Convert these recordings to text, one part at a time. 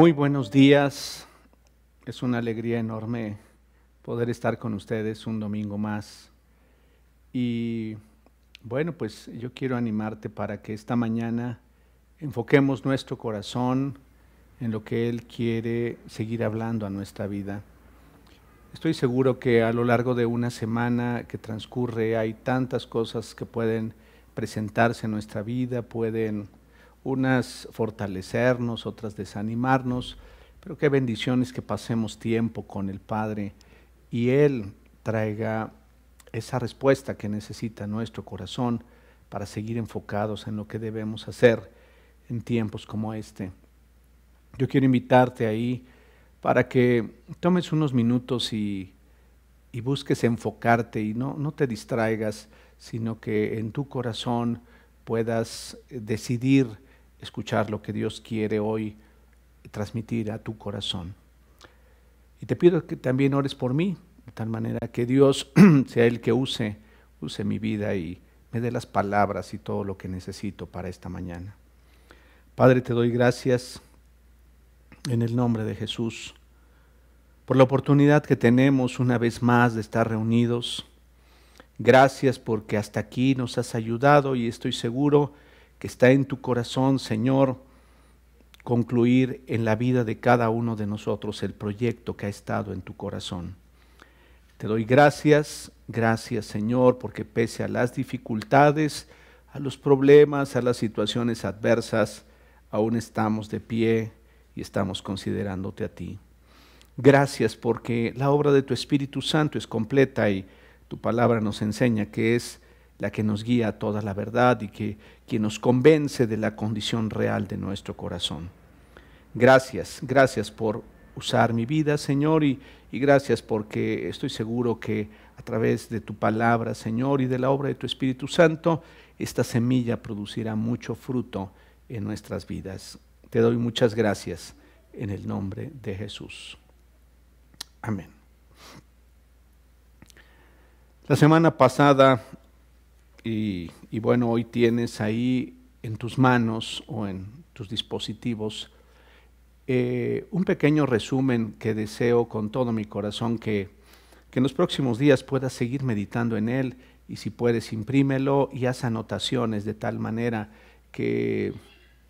Muy buenos días. Es una alegría enorme poder estar con ustedes un domingo más. Y bueno, pues yo quiero animarte para que esta mañana enfoquemos nuestro corazón en lo que Él quiere seguir hablando a nuestra vida. Estoy seguro que a lo largo de una semana que transcurre hay tantas cosas que pueden presentarse en nuestra vida, pueden unas fortalecernos, otras desanimarnos, pero qué bendiciones que pasemos tiempo con el Padre y Él traiga esa respuesta que necesita nuestro corazón para seguir enfocados en lo que debemos hacer en tiempos como este. Yo quiero invitarte ahí para que tomes unos minutos y, y busques enfocarte y no, no te distraigas, sino que en tu corazón puedas decidir escuchar lo que Dios quiere hoy transmitir a tu corazón. Y te pido que también ores por mí, de tal manera que Dios sea el que use, use mi vida y me dé las palabras y todo lo que necesito para esta mañana. Padre, te doy gracias en el nombre de Jesús por la oportunidad que tenemos una vez más de estar reunidos. Gracias porque hasta aquí nos has ayudado y estoy seguro que está en tu corazón, Señor, concluir en la vida de cada uno de nosotros el proyecto que ha estado en tu corazón. Te doy gracias, gracias Señor, porque pese a las dificultades, a los problemas, a las situaciones adversas, aún estamos de pie y estamos considerándote a ti. Gracias porque la obra de tu Espíritu Santo es completa y tu palabra nos enseña que es la que nos guía a toda la verdad y que quien nos convence de la condición real de nuestro corazón. Gracias, gracias por usar mi vida, Señor, y, y gracias porque estoy seguro que a través de tu palabra, Señor, y de la obra de tu Espíritu Santo, esta semilla producirá mucho fruto en nuestras vidas. Te doy muchas gracias en el nombre de Jesús. Amén. La semana pasada y, bueno, hoy tienes ahí en tus manos o en tus dispositivos eh, un pequeño resumen que deseo con todo mi corazón que, que en los próximos días puedas seguir meditando en él y si puedes imprímelo y haz anotaciones de tal manera que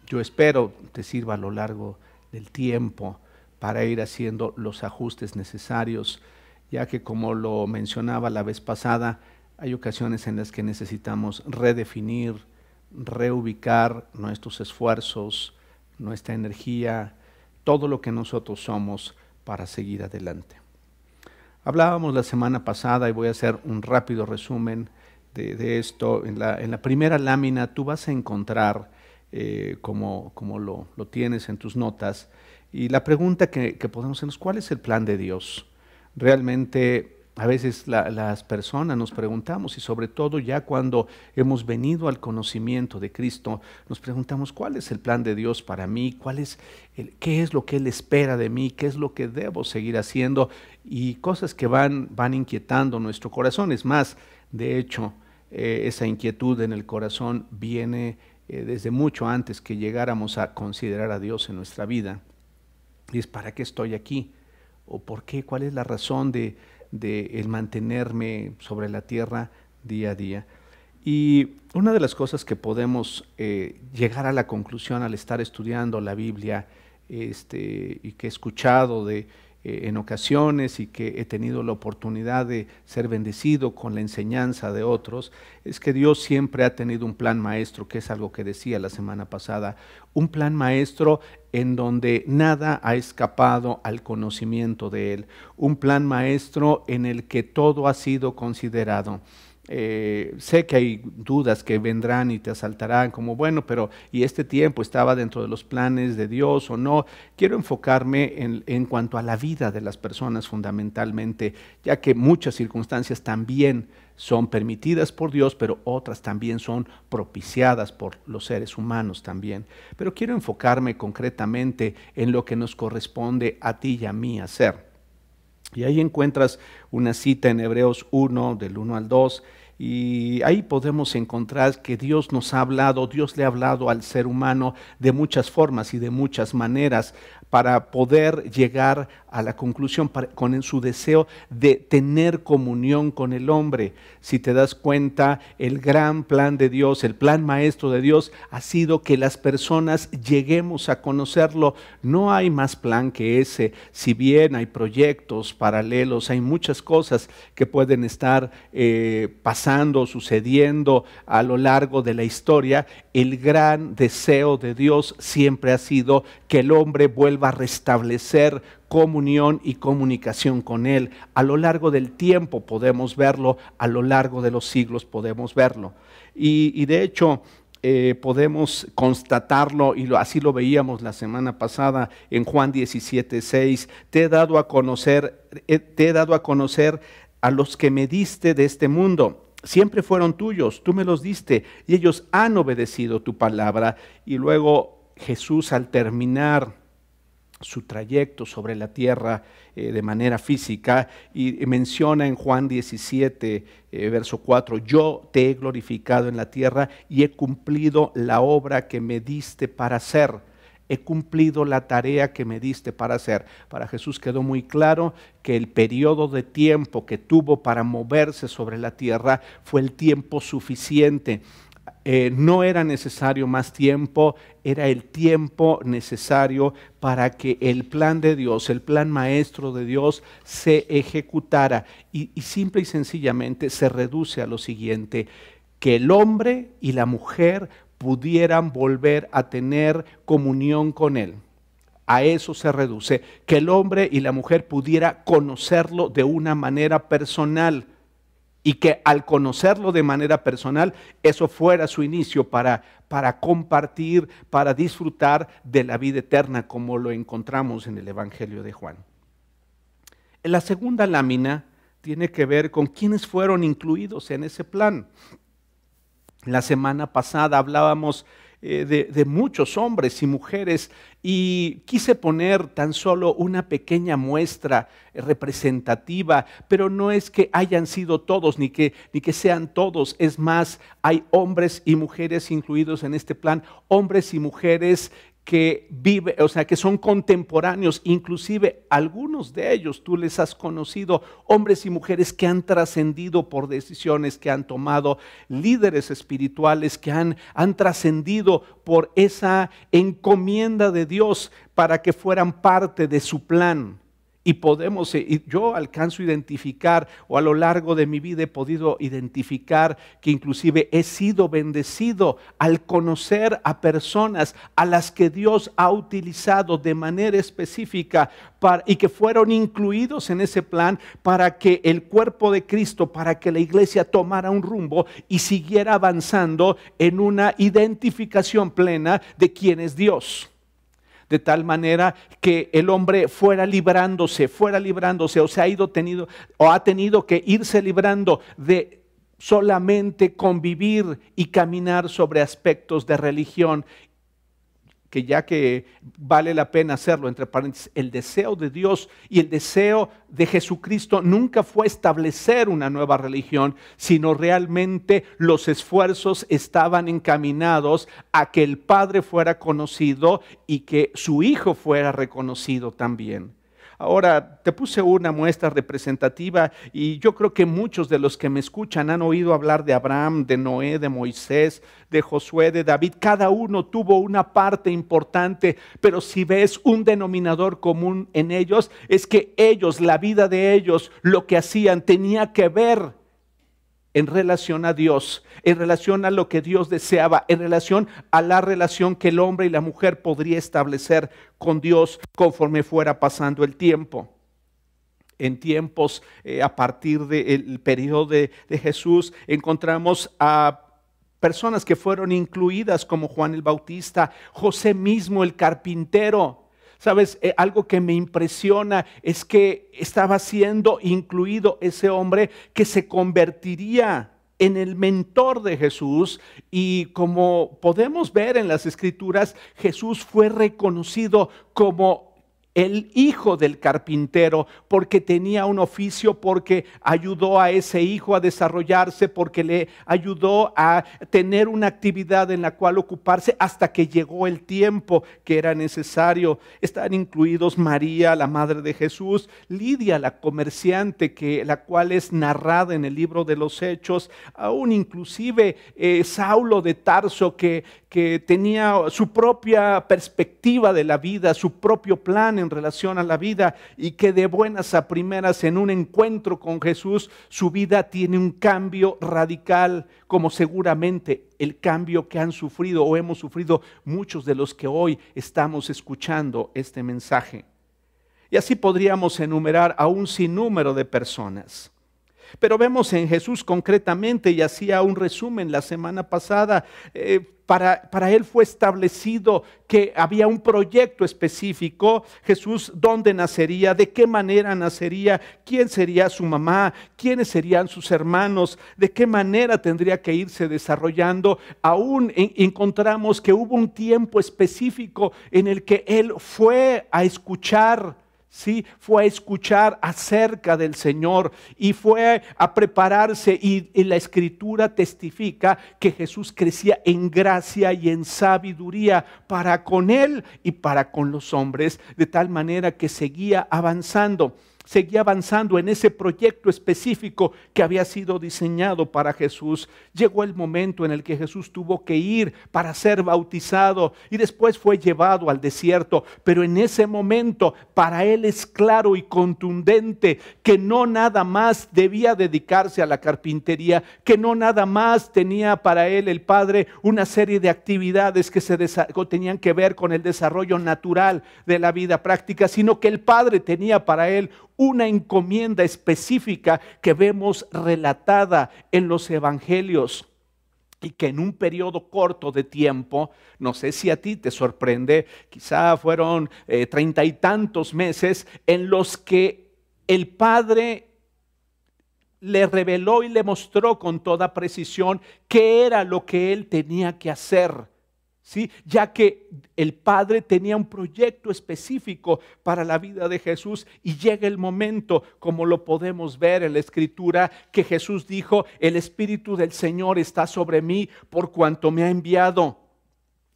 yo espero te sirva a lo largo del tiempo para ir haciendo los ajustes necesarios, ya que como lo mencionaba la vez pasada, hay ocasiones en las que necesitamos redefinir, reubicar nuestros esfuerzos, nuestra energía, todo lo que nosotros somos para seguir adelante. Hablábamos la semana pasada y voy a hacer un rápido resumen de, esto. En la, primera lámina tú vas a encontrar, eh, como, lo, lo, tienes en tus notas, y la pregunta que, que podemos hacernos, ¿cuál es el plan de Dios? Realmente a veces las personas nos preguntamos y sobre todo ya cuando hemos venido al conocimiento de Cristo, nos preguntamos cuál es el plan de Dios para mí, cuál es el, qué es lo que Él espera de mí, qué es lo que debo seguir haciendo y cosas que van, van inquietando nuestro corazón. Es más, de hecho, eh, esa inquietud en el corazón viene eh, desde mucho antes que llegáramos a considerar a Dios en nuestra vida. Y es, ¿para qué estoy aquí? ¿O por qué? ¿Cuál es la razón de de el mantenerme sobre la tierra día a día. Y una de las cosas que podemos eh, llegar a la conclusión al estar estudiando la Biblia este, y que he escuchado de, eh, en ocasiones y que he tenido la oportunidad de ser bendecido con la enseñanza de otros, es que Dios siempre ha tenido un plan maestro, que es algo que decía la semana pasada, un plan maestro en donde nada ha escapado al conocimiento de Él, un plan maestro en el que todo ha sido considerado. Eh, sé que hay dudas que vendrán y te asaltarán como, bueno, pero ¿y este tiempo estaba dentro de los planes de Dios o no? Quiero enfocarme en, en cuanto a la vida de las personas fundamentalmente, ya que muchas circunstancias también son permitidas por Dios, pero otras también son propiciadas por los seres humanos también. Pero quiero enfocarme concretamente en lo que nos corresponde a ti y a mí hacer. Y ahí encuentras una cita en Hebreos 1, del 1 al 2, y ahí podemos encontrar que Dios nos ha hablado, Dios le ha hablado al ser humano de muchas formas y de muchas maneras para poder llegar a la conclusión con su deseo de tener comunión con el hombre. Si te das cuenta, el gran plan de Dios, el plan maestro de Dios ha sido que las personas lleguemos a conocerlo. No hay más plan que ese. Si bien hay proyectos paralelos, hay muchas cosas que pueden estar eh, pasando, sucediendo a lo largo de la historia, el gran deseo de Dios siempre ha sido que el hombre vuelva a restablecer comunión y comunicación con Él. A lo largo del tiempo podemos verlo, a lo largo de los siglos podemos verlo. Y, de hecho, eh, podemos constatarlo, y así lo veíamos la semana pasada en Juan 17, 6, te he dado a conocer, eh, te he dado a conocer a los que me diste de este mundo. Siempre fueron tuyos, tú me los diste, y ellos han obedecido tu palabra. Y luego Jesús al terminar su trayecto sobre la tierra eh, de manera física y menciona en Juan 17, eh, verso 4, yo te he glorificado en la tierra y he cumplido la obra que me diste para hacer. He cumplido la tarea que me diste para hacer. Para Jesús quedó muy claro que el periodo de tiempo que tuvo para moverse sobre la tierra fue el tiempo suficiente eh, no era necesario más tiempo, era el tiempo necesario para que el plan de Dios, el plan maestro de Dios se ejecutara. Y, y simple y sencillamente se reduce a lo siguiente, que el hombre y la mujer pudieran volver a tener comunión con Él. A eso se reduce, que el hombre y la mujer pudiera conocerlo de una manera personal y que al conocerlo de manera personal, eso fuera su inicio para, para compartir, para disfrutar de la vida eterna, como lo encontramos en el Evangelio de Juan. En la segunda lámina tiene que ver con quienes fueron incluidos en ese plan. La semana pasada hablábamos eh, de, muchos hombres y mujeres y quise poner tan solo una pequeña muestra representativa, pero no es que hayan sido todos ni que, ni que sean todos, es más, hay hombres y mujeres incluidos en este plan, hombres y mujeres que vive, o sea, que son contemporáneos, inclusive algunos de ellos tú les has conocido, hombres y mujeres que han trascendido por decisiones que han tomado, líderes espirituales que han, han trascendido por esa encomienda de Dios para que fueran parte de su plan. Y podemos, eh, y yo alcanzo a identificar, o a lo largo de mi vida he podido identificar que inclusive he sido bendecido al conocer a personas a las que Dios ha utilizado de manera específica y que fueron incluidos en ese plan para que el cuerpo de Cristo, para que la iglesia tomara un rumbo y siguiera avanzando en una identificación plena de quién es Dios de tal manera que el hombre fuera librándose, fuera librándose, o se ha ido tenido, o ha tenido que irse librando de solamente convivir y caminar sobre aspectos de religión que ya que vale la pena hacerlo, entre paréntesis, el deseo de Dios y el deseo de Jesucristo nunca fue establecer una nueva religión, sino realmente los esfuerzos estaban encaminados a que el Padre fuera conocido y que su Hijo fuera reconocido también. Ahora, te puse una muestra representativa y yo creo que muchos de los que me escuchan han oído hablar de Abraham, de Noé, de Moisés, de Josué, de David. Cada uno tuvo una parte importante, pero si ves un denominador común en ellos, es que ellos, la vida de ellos, lo que hacían tenía que ver en relación a Dios, en relación a lo que Dios deseaba, en relación a la relación que el hombre y la mujer podría establecer con Dios conforme fuera pasando el tiempo. En tiempos eh, a partir del periodo de, de Jesús encontramos a personas que fueron incluidas como Juan el Bautista, José mismo el carpintero, Sabes, eh, algo que me impresiona es que estaba siendo incluido ese hombre que se convertiría en el mentor de Jesús. Y como podemos ver en las escrituras, Jesús fue reconocido como el hijo del carpintero, porque tenía un oficio, porque ayudó a ese hijo a desarrollarse, porque le ayudó a tener una actividad en la cual ocuparse hasta que llegó el tiempo que era necesario. Están incluidos María, la madre de Jesús, Lidia, la comerciante, que, la cual es narrada en el libro de los Hechos, aún inclusive eh, Saulo de Tarso, que, que tenía su propia perspectiva de la vida, su propio plan en relación a la vida y que de buenas a primeras en un encuentro con Jesús su vida tiene un cambio radical, como seguramente el cambio que han sufrido o hemos sufrido muchos de los que hoy estamos escuchando este mensaje. Y así podríamos enumerar a un sinnúmero de personas. Pero vemos en Jesús concretamente, y hacía un resumen la semana pasada, eh, para, para, él fue establecido que había un proyecto específico, Jesús, dónde nacería, de qué manera nacería, quién sería su mamá, quiénes serían sus hermanos, de qué manera tendría que irse desarrollando. Aún encontramos que hubo un tiempo específico en el que él fue a escuchar Sí, fue a escuchar acerca del Señor y fue a prepararse y, la escritura testifica que Jesús crecía en gracia y en sabiduría para con él y para con los hombres, de tal manera que seguía avanzando seguía avanzando en ese proyecto específico que había sido diseñado para Jesús. Llegó el momento en el que Jesús tuvo que ir para ser bautizado y después fue llevado al desierto. Pero en ese momento para él es claro y contundente que no nada más debía dedicarse a la carpintería, que no nada más tenía para él el Padre una serie de actividades que se tenían que ver con el desarrollo natural de la vida práctica, sino que el Padre tenía para él una encomienda específica que vemos relatada en los evangelios y que en un periodo corto de tiempo, no sé si a ti te sorprende, quizá fueron eh, treinta y tantos meses en los que el Padre le reveló y le mostró con toda precisión qué era lo que él tenía que hacer ya que el Padre tenía un proyecto específico para la vida de Jesús y llega el momento, como lo podemos ver en la Escritura, que Jesús dijo, el Espíritu del Señor está sobre mí por cuanto me ha enviado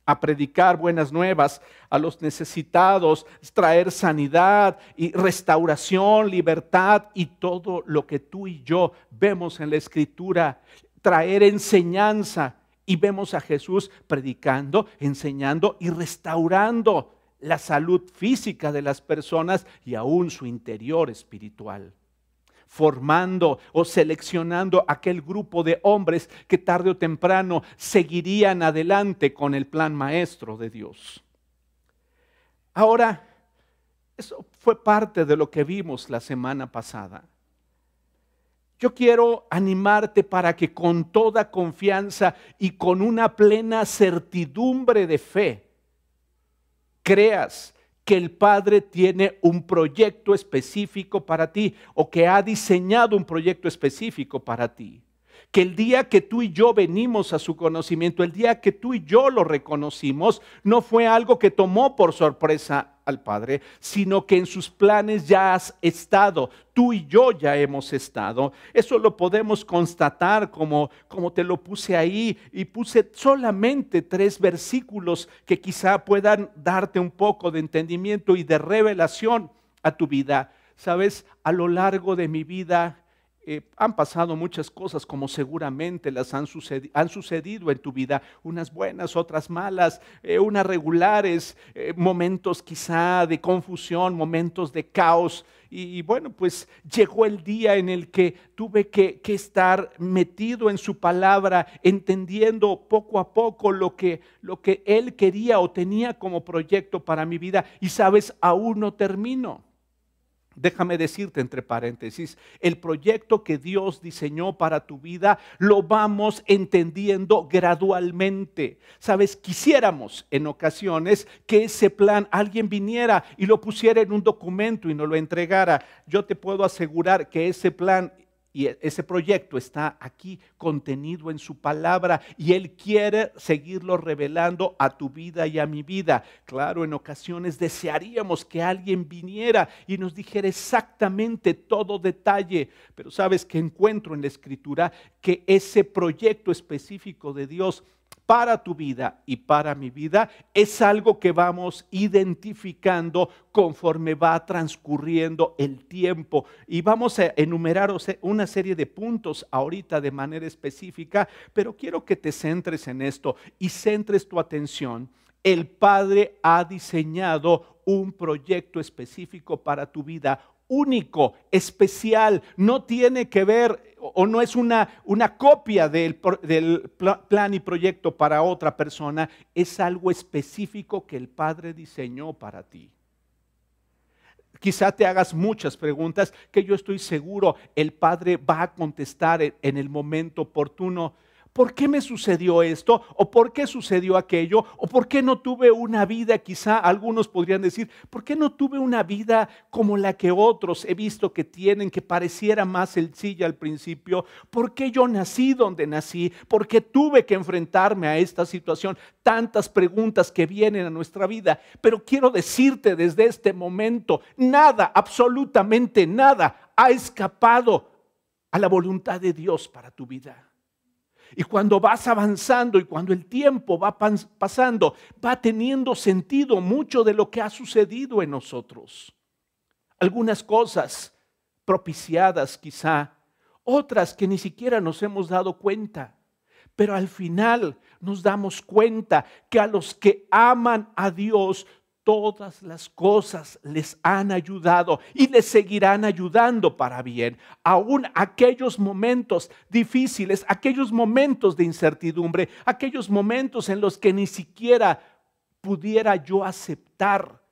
a predicar buenas nuevas a los necesitados, traer sanidad y restauración, libertad y todo lo que tú y yo vemos en la escritura, traer enseñanza y vemos a Jesús predicando, enseñando y restaurando la salud física de las personas y aún su interior espiritual formando o seleccionando aquel grupo de hombres que tarde o temprano seguirían adelante con el plan maestro de Dios. Ahora, eso fue parte de lo que vimos la semana pasada. Yo quiero animarte para que con toda confianza y con una plena certidumbre de fe creas que el Padre tiene un proyecto específico para ti o que ha diseñado un proyecto específico para ti. Que el día que tú y yo venimos a su conocimiento, el día que tú y yo lo reconocimos, no fue algo que tomó por sorpresa al Padre, sino que en sus planes ya has estado, tú y yo ya hemos estado. Eso lo podemos constatar como, como te lo puse ahí y puse solamente tres versículos que quizá puedan darte un poco de entendimiento y de revelación a tu vida. Sabes, a lo largo de mi vida eh, han pasado muchas cosas como seguramente las han, sucedido en tu vida, unas buenas, otras malas, eh, unas regulares, eh, momentos quizá de confusión, momentos de caos. Y, bueno, pues llegó el día en el que tuve que, que, estar metido en su palabra, entendiendo poco a poco lo que, lo que él quería o tenía como proyecto para mi vida. Y sabes, aún no termino. Déjame decirte entre paréntesis, el proyecto que Dios diseñó para tu vida lo vamos entendiendo gradualmente. Sabes, quisiéramos en ocasiones que ese plan alguien viniera y lo pusiera en un documento y nos lo entregara. Yo te puedo asegurar que ese plan y e, ese proyecto está aquí contenido en su palabra y Él quiere seguirlo revelando a tu vida y a mi vida. Claro, en ocasiones desearíamos que alguien viniera y nos dijera exactamente todo detalle, pero sabes que encuentro en la escritura que ese proyecto específico de Dios para tu vida y para mi vida es algo que vamos identificando conforme va transcurriendo el tiempo. Y vamos a enumerar una serie de puntos ahorita de manera específica, pero quiero que te centres en esto y centres tu atención. El Padre ha diseñado un proyecto específico para tu vida, único, especial, no tiene que ver o no es una, una copia del, del, plan y proyecto para otra persona, es algo específico que el Padre diseñó para ti. Quizá te hagas muchas preguntas que yo estoy seguro el Padre va a contestar en el momento oportuno. ¿Por qué me sucedió esto? ¿O por qué sucedió aquello? ¿O por qué no tuve una vida? Quizá algunos podrían decir, ¿por qué no tuve una vida como la que otros he visto que tienen, que pareciera más sencilla al principio? ¿Por qué yo nací donde nací? ¿Por qué tuve que enfrentarme a esta situación? Tantas preguntas que vienen a nuestra vida. Pero quiero decirte desde este momento, nada, absolutamente nada ha escapado a la voluntad de Dios para tu vida. Y cuando vas avanzando y cuando el tiempo va pasando, va teniendo sentido mucho de lo que ha sucedido en nosotros. Algunas cosas propiciadas quizá, otras que ni siquiera nos hemos dado cuenta. Pero al final nos damos cuenta que a los que aman a Dios, todas las cosas les han ayudado y les seguirán ayudando para bien. Aún aquellos momentos difíciles, aquellos momentos de incertidumbre, aquellos momentos en los que ni siquiera pudiera yo aceptar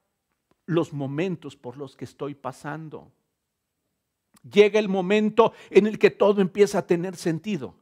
los momentos por los que estoy pasando. Llega el momento en el que todo empieza a tener sentido,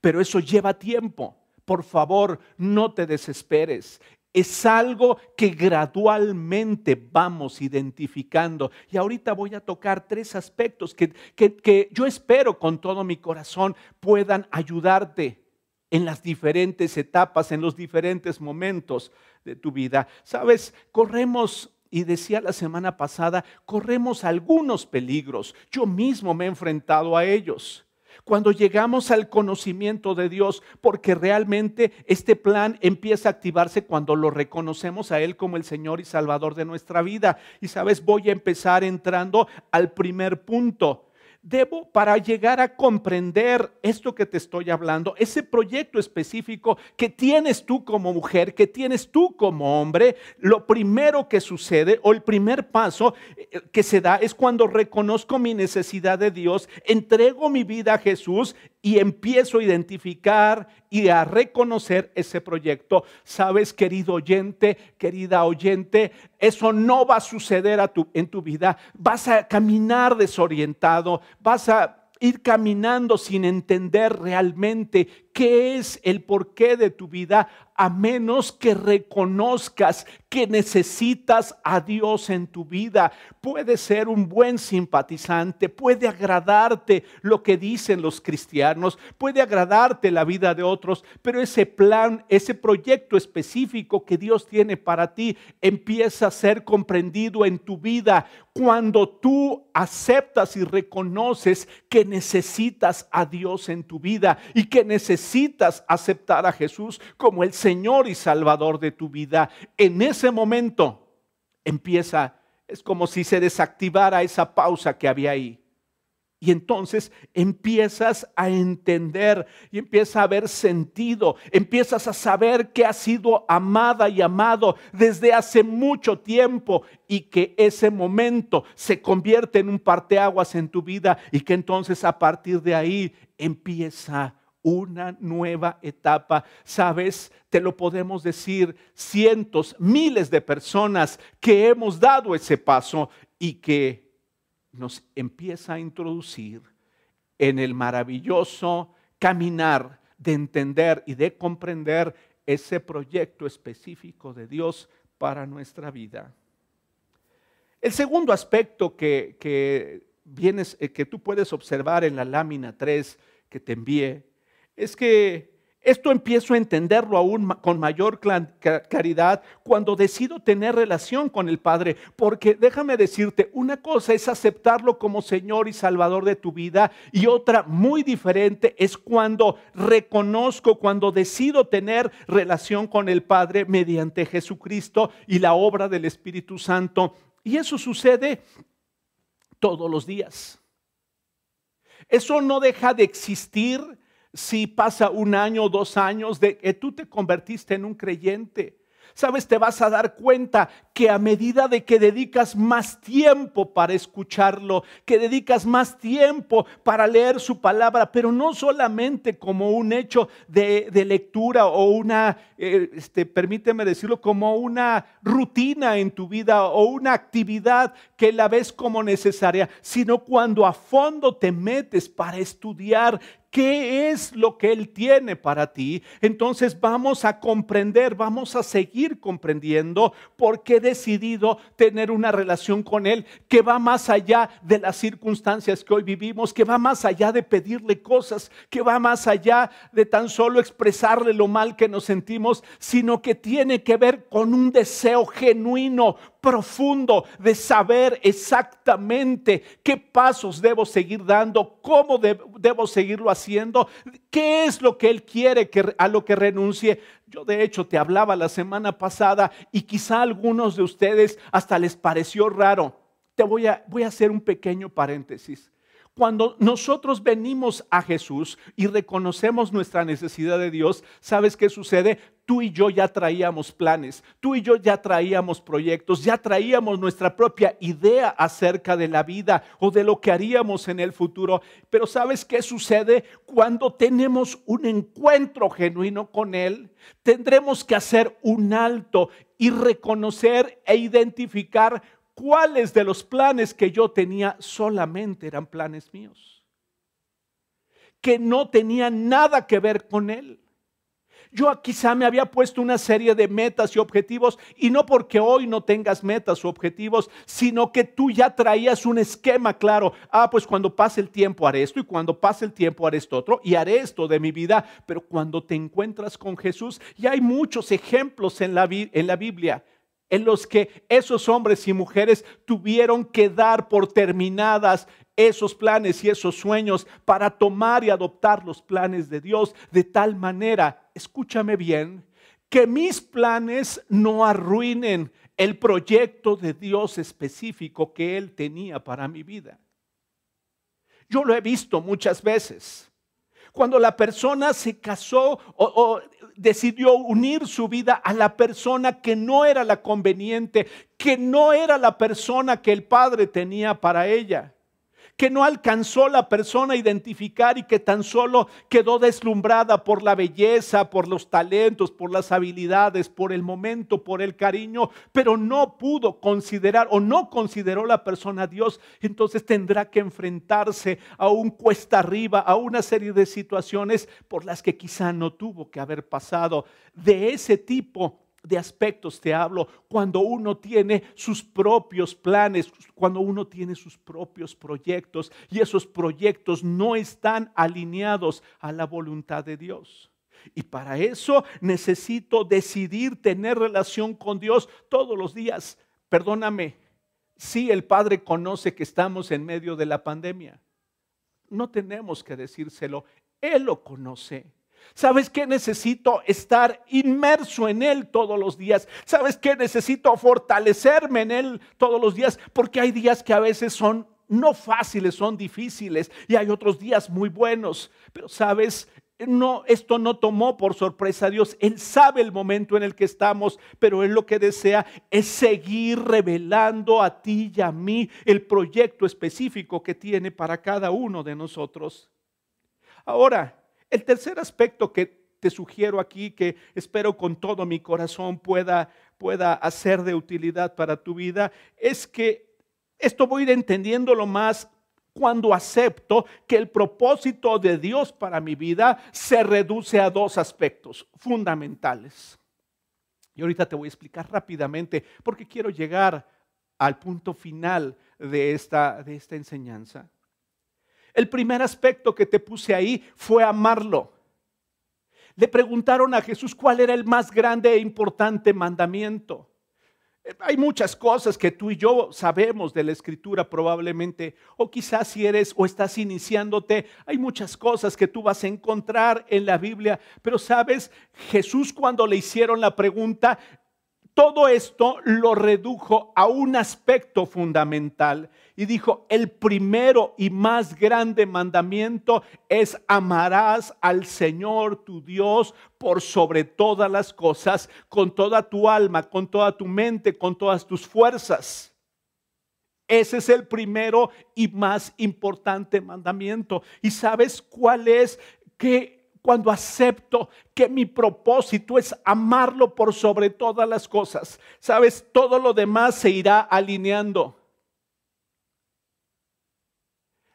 pero eso lleva tiempo. Por favor, no te desesperes es algo que gradualmente vamos identificando. Y ahorita voy a tocar tres aspectos que, que, yo espero con todo mi corazón puedan ayudarte en las diferentes etapas, en los diferentes momentos de tu vida. Sabes, corremos y decía la semana pasada, corremos algunos peligros. Yo mismo me he enfrentado a ellos cuando llegamos al conocimiento de Dios, porque realmente este plan empieza a activarse cuando lo reconocemos a Él como el Señor y Salvador de nuestra vida. Y sabes, voy a empezar entrando al primer punto debo para llegar a comprender esto que te estoy hablando, ese proyecto específico que tienes tú como mujer, que tienes tú como hombre, lo primero que sucede o el primer paso eh, que se da es cuando reconozco mi necesidad de Dios, entrego mi vida a Jesús y empiezo a identificar y a reconocer ese proyecto. Sabes, querido oyente, querida oyente, eso no va a suceder en tu vida. Vas a caminar desorientado, vas a ir caminando sin entender realmente qué es el porqué de tu vida a menos que reconozcas que necesitas a Dios en tu vida. Puede ser un buen simpatizante, puede agradarte lo que dicen los cristianos, puede agradarte la vida de otros, pero ese plan, ese proyecto específico que Dios tiene para ti empieza a ser comprendido en tu vida cuando tú aceptas y reconoces que necesitas a Dios en tu vida y que necesitas aceptar a Jesús como el Señor y Salvador de tu vida, en ese momento empieza, es como si se desactivara esa pausa que había ahí. Y entonces empiezas a entender y empieza a haber sentido, empiezas a saber que has sido amada y amado desde hace mucho tiempo y que ese momento se convierte en un parteaguas en tu vida y que entonces a partir de ahí empieza una nueva etapa. Sabes, te lo podemos decir cientos, miles de personas que hemos dado ese paso y que nos empieza a introducir en el maravilloso caminar de entender y de comprender ese proyecto específico de Dios para nuestra vida. El segundo aspecto que, vienes, eh, que tú puedes observar en la lámina 3 que te envié, es que esto empiezo a entenderlo aún con mayor claridad cuando decido tener relación con el Padre, porque déjame decirte, una cosa es aceptarlo como Señor y Salvador de tu vida y otra muy diferente es cuando reconozco, cuando decido tener relación con el Padre mediante Jesucristo y la obra del Espíritu Santo. Y eso sucede todos los días. Eso no deja de existir si pasa un año o dos años de que tú te convertiste en un creyente. Sabes, te vas a dar cuenta que a medida de que dedicas más tiempo para escucharlo, que dedicas más tiempo para leer su palabra, pero no solamente como un hecho de, lectura o una, eh, este, permíteme decirlo, como una rutina en tu vida o una actividad que la ves como necesaria, sino cuando a fondo te metes para estudiar qué es lo que Él tiene para ti, entonces vamos a comprender, vamos a seguir comprendiendo por qué decidido tener una relación con Él que va más allá de las circunstancias que hoy vivimos, que va más allá de pedirle cosas, que va más allá de tan solo expresarle lo mal que nos sentimos, sino que tiene que ver con un deseo genuino profundo de saber exactamente qué pasos debo seguir dando, cómo debo seguirlo haciendo, qué es lo que Él quiere que, a lo que renuncie. Yo de hecho te hablaba la semana pasada y quizá a algunos de ustedes hasta les pareció raro. Te voy a, voy a hacer un pequeño paréntesis. Cuando nosotros venimos a Jesús y reconocemos nuestra necesidad de Dios, ¿sabes qué sucede? Tú y yo ya traíamos planes, tú y yo ya traíamos proyectos, ya traíamos nuestra propia idea acerca de la vida o de lo que haríamos en el futuro. Pero ¿sabes qué sucede? Cuando tenemos un encuentro genuino con Él, tendremos que hacer un alto y reconocer e identificar cuáles de los planes que yo tenía solamente eran planes míos, que no tenían nada que ver con Él. Yo quizá me había puesto una serie de metas y objetivos y no porque hoy no tengas metas o objetivos, sino que tú ya traías un esquema claro. Ah, pues cuando pase el tiempo haré esto y cuando pase el tiempo haré esto otro y haré esto de mi vida. Pero cuando te encuentras con Jesús, y hay muchos ejemplos en la, en la Biblia en los que esos hombres y mujeres tuvieron que dar por terminadas esos planes y esos sueños para tomar y adoptar los planes de Dios de tal manera, escúchame bien, que mis planes no arruinen el proyecto de Dios específico que Él tenía para mi vida. Yo lo he visto muchas veces. Cuando la persona se casó o, decidió unir su vida a la persona que no era la conveniente, que no era la persona que el padre tenía para ella que no alcanzó la persona a identificar y que tan solo quedó deslumbrada por la belleza, por los talentos, por las habilidades, por el momento, por el cariño, pero no pudo considerar o no consideró la persona a Dios, entonces tendrá que enfrentarse a un cuesta arriba, a una serie de situaciones por las que quizá no tuvo que haber pasado. De ese tipo de aspectos te hablo cuando uno tiene sus propios planes, cuando uno tiene sus propios proyectos y esos proyectos no están alineados a la voluntad de Dios. Y para eso necesito decidir tener relación con Dios todos los días. Perdóname, si el Padre conoce que estamos en medio de la pandemia. No tenemos que decírselo, Él lo conoce. ¿Sabes qué? Necesito estar inmerso en Él todos los días. ¿Sabes qué? Necesito fortalecerme en Él todos los días porque hay días que a veces son no fáciles, son difíciles y hay otros días muy buenos. Pero sabes, no, esto no tomó por sorpresa a Dios. Él sabe el momento en el que estamos, pero Él lo que desea es seguir revelando a ti y a mí el proyecto específico que tiene para cada uno de nosotros. Ahora, el tercer aspecto que te sugiero aquí, que espero con todo mi corazón pueda, pueda hacer de utilidad para tu vida, es que esto voy a ir entendiéndolo más cuando acepto que el propósito de Dios para mi vida se reduce a dos aspectos fundamentales. Y ahorita te voy a explicar rápidamente porque quiero llegar al punto final de esta, de esta enseñanza. El primer aspecto que te puse ahí fue amarlo. Le preguntaron a Jesús cuál era el más grande e importante mandamiento. Hay muchas cosas que tú y yo sabemos de la escritura probablemente, o quizás si eres o estás iniciándote, hay muchas cosas que tú vas a encontrar en la Biblia, pero sabes, Jesús cuando le hicieron la pregunta, todo esto lo redujo a un aspecto fundamental y dijo, el primero y más grande mandamiento es amarás al Señor tu Dios por sobre todas las cosas, con toda tu alma, con toda tu mente, con todas tus fuerzas. Ese es el primero y más importante mandamiento. ¿Y sabes cuál es? Que cuando acepto que mi propósito es amarlo por sobre todas las cosas. Sabes, todo lo demás se irá alineando.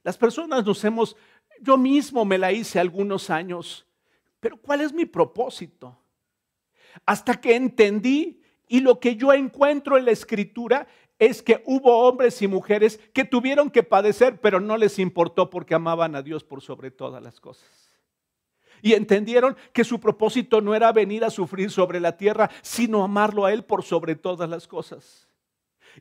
Las personas nos hemos, yo mismo me la hice algunos años, pero ¿cuál es mi propósito? Hasta que entendí y lo que yo encuentro en la escritura es que hubo hombres y mujeres que tuvieron que padecer, pero no les importó porque amaban a Dios por sobre todas las cosas y entendieron que su propósito no era venir a sufrir sobre la tierra, sino amarlo a Él por sobre todas las cosas.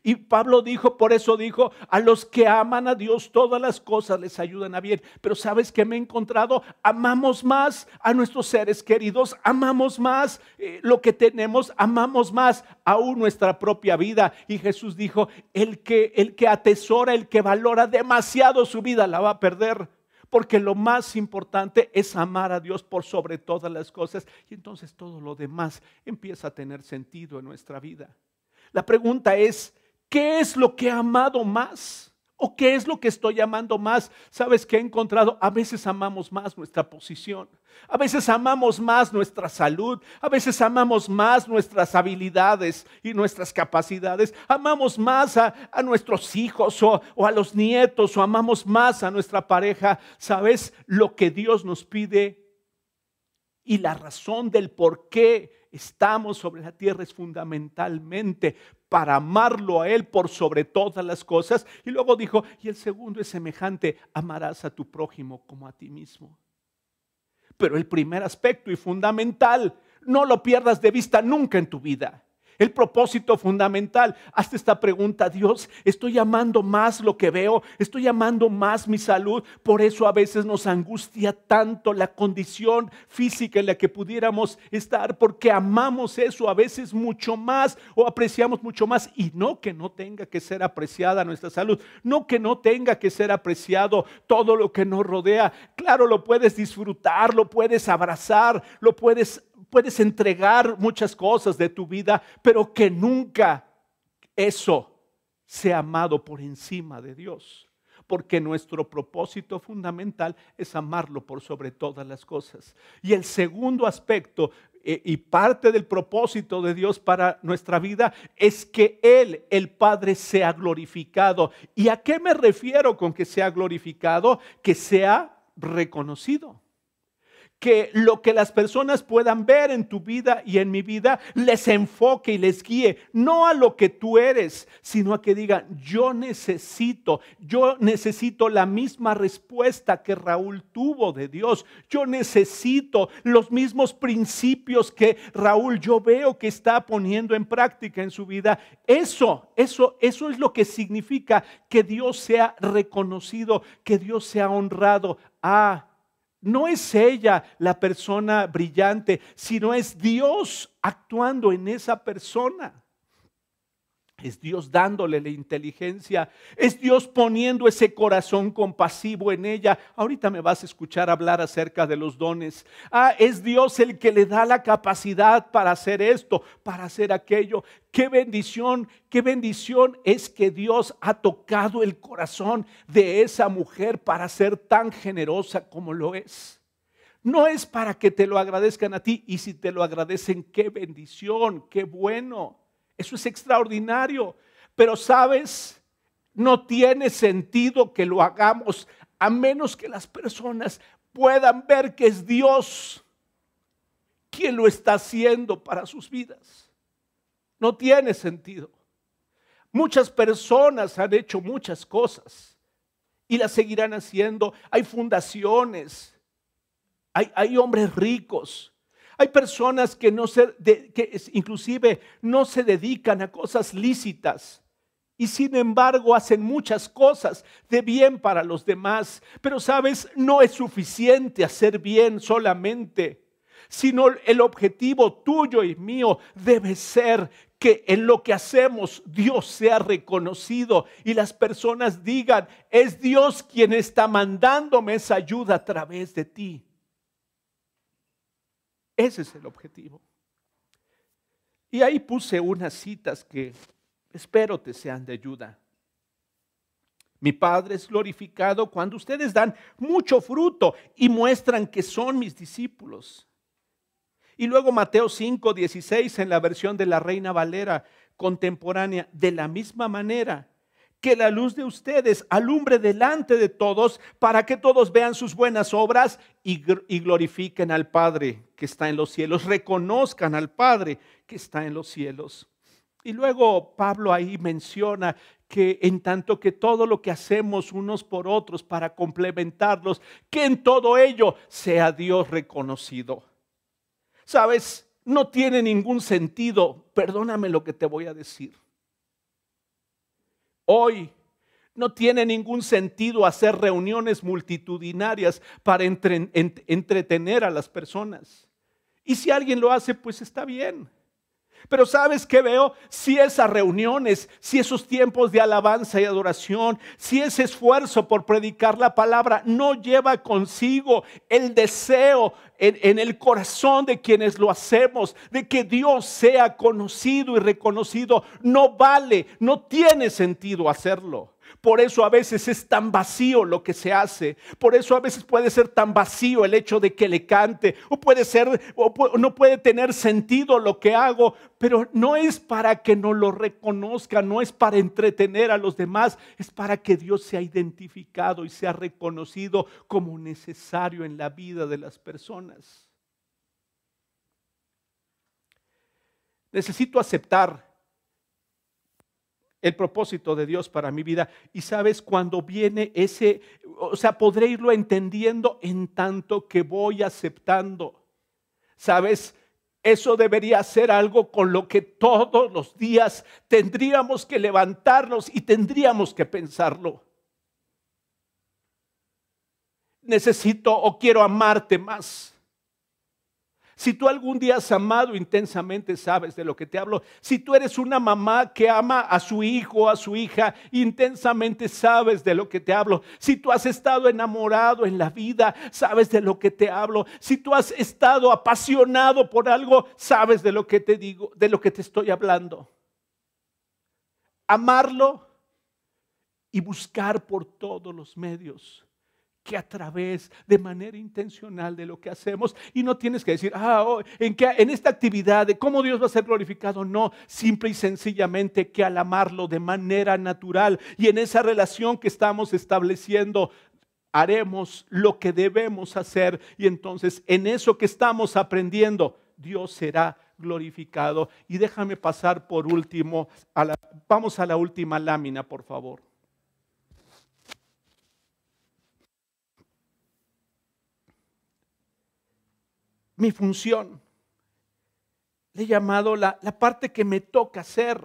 Y Pablo dijo, por eso dijo, a los que aman a Dios todas las cosas les ayudan a bien. Pero sabes que me he encontrado, amamos más a nuestros seres queridos, amamos más eh, lo que tenemos, amamos más aún nuestra propia vida. Y Jesús dijo, el que, el que atesora, el que valora demasiado su vida, la va a perder. Porque lo más importante es amar a Dios por sobre todas las cosas y entonces todo lo demás empieza a tener sentido en nuestra vida. La pregunta es, ¿qué es lo que he amado más? ¿O qué es lo que estoy amando más? ¿Sabes qué he encontrado? A veces amamos más nuestra posición. A veces amamos más nuestra salud. A veces amamos más nuestras habilidades y nuestras capacidades. Amamos más a, nuestros hijos o, a los nietos o amamos más a nuestra pareja. ¿Sabes lo que Dios nos pide? Y la razón del por qué estamos sobre la tierra es fundamentalmente para amarlo a Él por sobre todas las cosas. Y luego dijo, y el segundo es semejante, amarás a tu prójimo como a ti mismo. Pero el primer aspecto y fundamental, no lo pierdas de vista nunca en tu vida el propósito fundamental. Hazte esta pregunta, Dios, estoy amando más lo que veo, estoy amando más mi salud, por eso a veces nos angustia tanto la condición física en la que pudiéramos estar, porque amamos eso a veces mucho más o apreciamos mucho más y no que no tenga que ser apreciada nuestra salud, no que no tenga que ser apreciado todo lo que nos rodea. Claro, lo puedes disfrutar, lo puedes abrazar, lo puedes puedes entregar muchas cosas de tu vida, pero que nunca eso sea amado por encima de Dios. Porque nuestro propósito fundamental es amarlo por sobre todas las cosas. Y el segundo aspecto eh, y parte del propósito de Dios para nuestra vida es que Él, el Padre, sea glorificado. ¿Y a qué me refiero con que sea glorificado? Que sea reconocido que lo que las personas puedan ver en tu vida y en mi vida les enfoque y les guíe, no a lo que tú eres, sino a que digan, yo necesito, yo necesito la misma respuesta que Raúl tuvo de Dios, yo necesito los mismos principios que Raúl yo veo que está poniendo en práctica en su vida. Eso, eso, eso es lo que significa que Dios sea reconocido, que Dios sea honrado. Ah, no es ella la persona brillante, sino es Dios actuando en esa persona. Es Dios dándole la inteligencia. Es Dios poniendo ese corazón compasivo en ella. Ahorita me vas a escuchar hablar acerca de los dones. Ah, es Dios el que le da la capacidad para hacer esto, para hacer aquello. Qué bendición, qué bendición es que Dios ha tocado el corazón de esa mujer para ser tan generosa como lo es. No es para que te lo agradezcan a ti y si te lo agradecen, qué bendición, qué bueno. Eso es extraordinario. Pero sabes, no tiene sentido que lo hagamos a menos que las personas puedan ver que es Dios quien lo está haciendo para sus vidas. No tiene sentido. Muchas personas han hecho muchas cosas y las seguirán haciendo. Hay fundaciones, hay, hombres ricos, hay personas que no se, que inclusive no se dedican a cosas lícitas y sin embargo hacen muchas cosas de bien para los demás. Pero sabes, no es suficiente hacer bien solamente, sino el objetivo tuyo y mío debe ser que en lo que hacemos Dios sea reconocido y las personas digan, es Dios quien está mandándome esa ayuda a través de ti. Ese es el objetivo. Y ahí puse unas citas que espero te sean de ayuda. Mi Padre es glorificado cuando ustedes dan mucho fruto y muestran que son mis discípulos. Y luego Mateo 5, 16 en la versión de la Reina Valera contemporánea, de la misma manera que la luz de ustedes alumbre delante de todos para que todos vean sus buenas obras y, glorifiquen al Padre que está en los cielos, reconozcan al Padre que está en los cielos. Y luego Pablo ahí menciona que en tanto que todo lo que hacemos unos por otros para complementarlos, que en todo ello sea Dios reconocido. Sabes, no tiene ningún sentido, perdóname lo que te voy a decir. Hoy no tiene ningún sentido hacer reuniones multitudinarias para entretener a las personas. Y si alguien lo hace, pues está bien. Pero ¿sabes qué veo? Si esas reuniones, si esos tiempos de alabanza y adoración, si ese esfuerzo por predicar la palabra no lleva consigo el deseo en, en, el corazón de quienes lo hacemos, de que Dios sea conocido y reconocido, no vale, no tiene sentido hacerlo. Por eso a veces es tan vacío lo que se hace. Por eso a veces puede ser tan vacío el hecho de que le cante. O puede ser, o no puede tener sentido lo que hago. Pero no es para que no lo reconozca, no es para entretener a los demás. Es para que Dios sea identificado y sea reconocido como necesario en la vida de las personas. Necesito aceptar el propósito de Dios para mi vida. Y sabes, cuando viene ese, o sea, podré irlo entendiendo en tanto que voy aceptando. Sabes, eso debería ser algo con lo que todos los días tendríamos que levantarnos y tendríamos que pensarlo. Necesito o quiero amarte más. Si tú algún día has amado intensamente, sabes de lo que te hablo. Si tú eres una mamá que ama a su hijo o a su hija, intensamente sabes de lo que te hablo. Si tú has estado enamorado en la vida, sabes de lo que te hablo. Si tú has estado apasionado por algo, sabes de lo que te digo, de lo que te estoy hablando. Amarlo y buscar por todos los medios que a través de manera intencional de lo que hacemos y no tienes que decir, ah, oh, en, que, en esta actividad de cómo Dios va a ser glorificado, no, simple y sencillamente que al amarlo de manera natural y en esa relación que estamos estableciendo, haremos lo que debemos hacer y entonces en eso que estamos aprendiendo, Dios será glorificado. Y déjame pasar por último, vamos a la última lámina, por favor. Mi función. Le he llamado la, la parte que me toca hacer.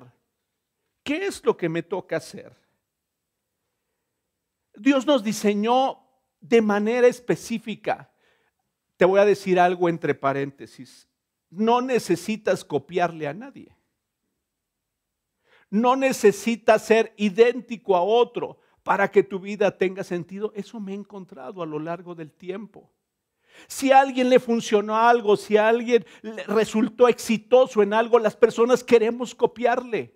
¿Qué es lo que me toca hacer? Dios nos diseñó de manera específica. Te voy a decir algo entre paréntesis. No necesitas copiarle a nadie. No necesitas ser idéntico a otro para que tu vida tenga sentido. Eso me he encontrado a lo largo del tiempo. Si a alguien le funcionó algo, si a alguien resultó exitoso en algo, las personas queremos copiarle.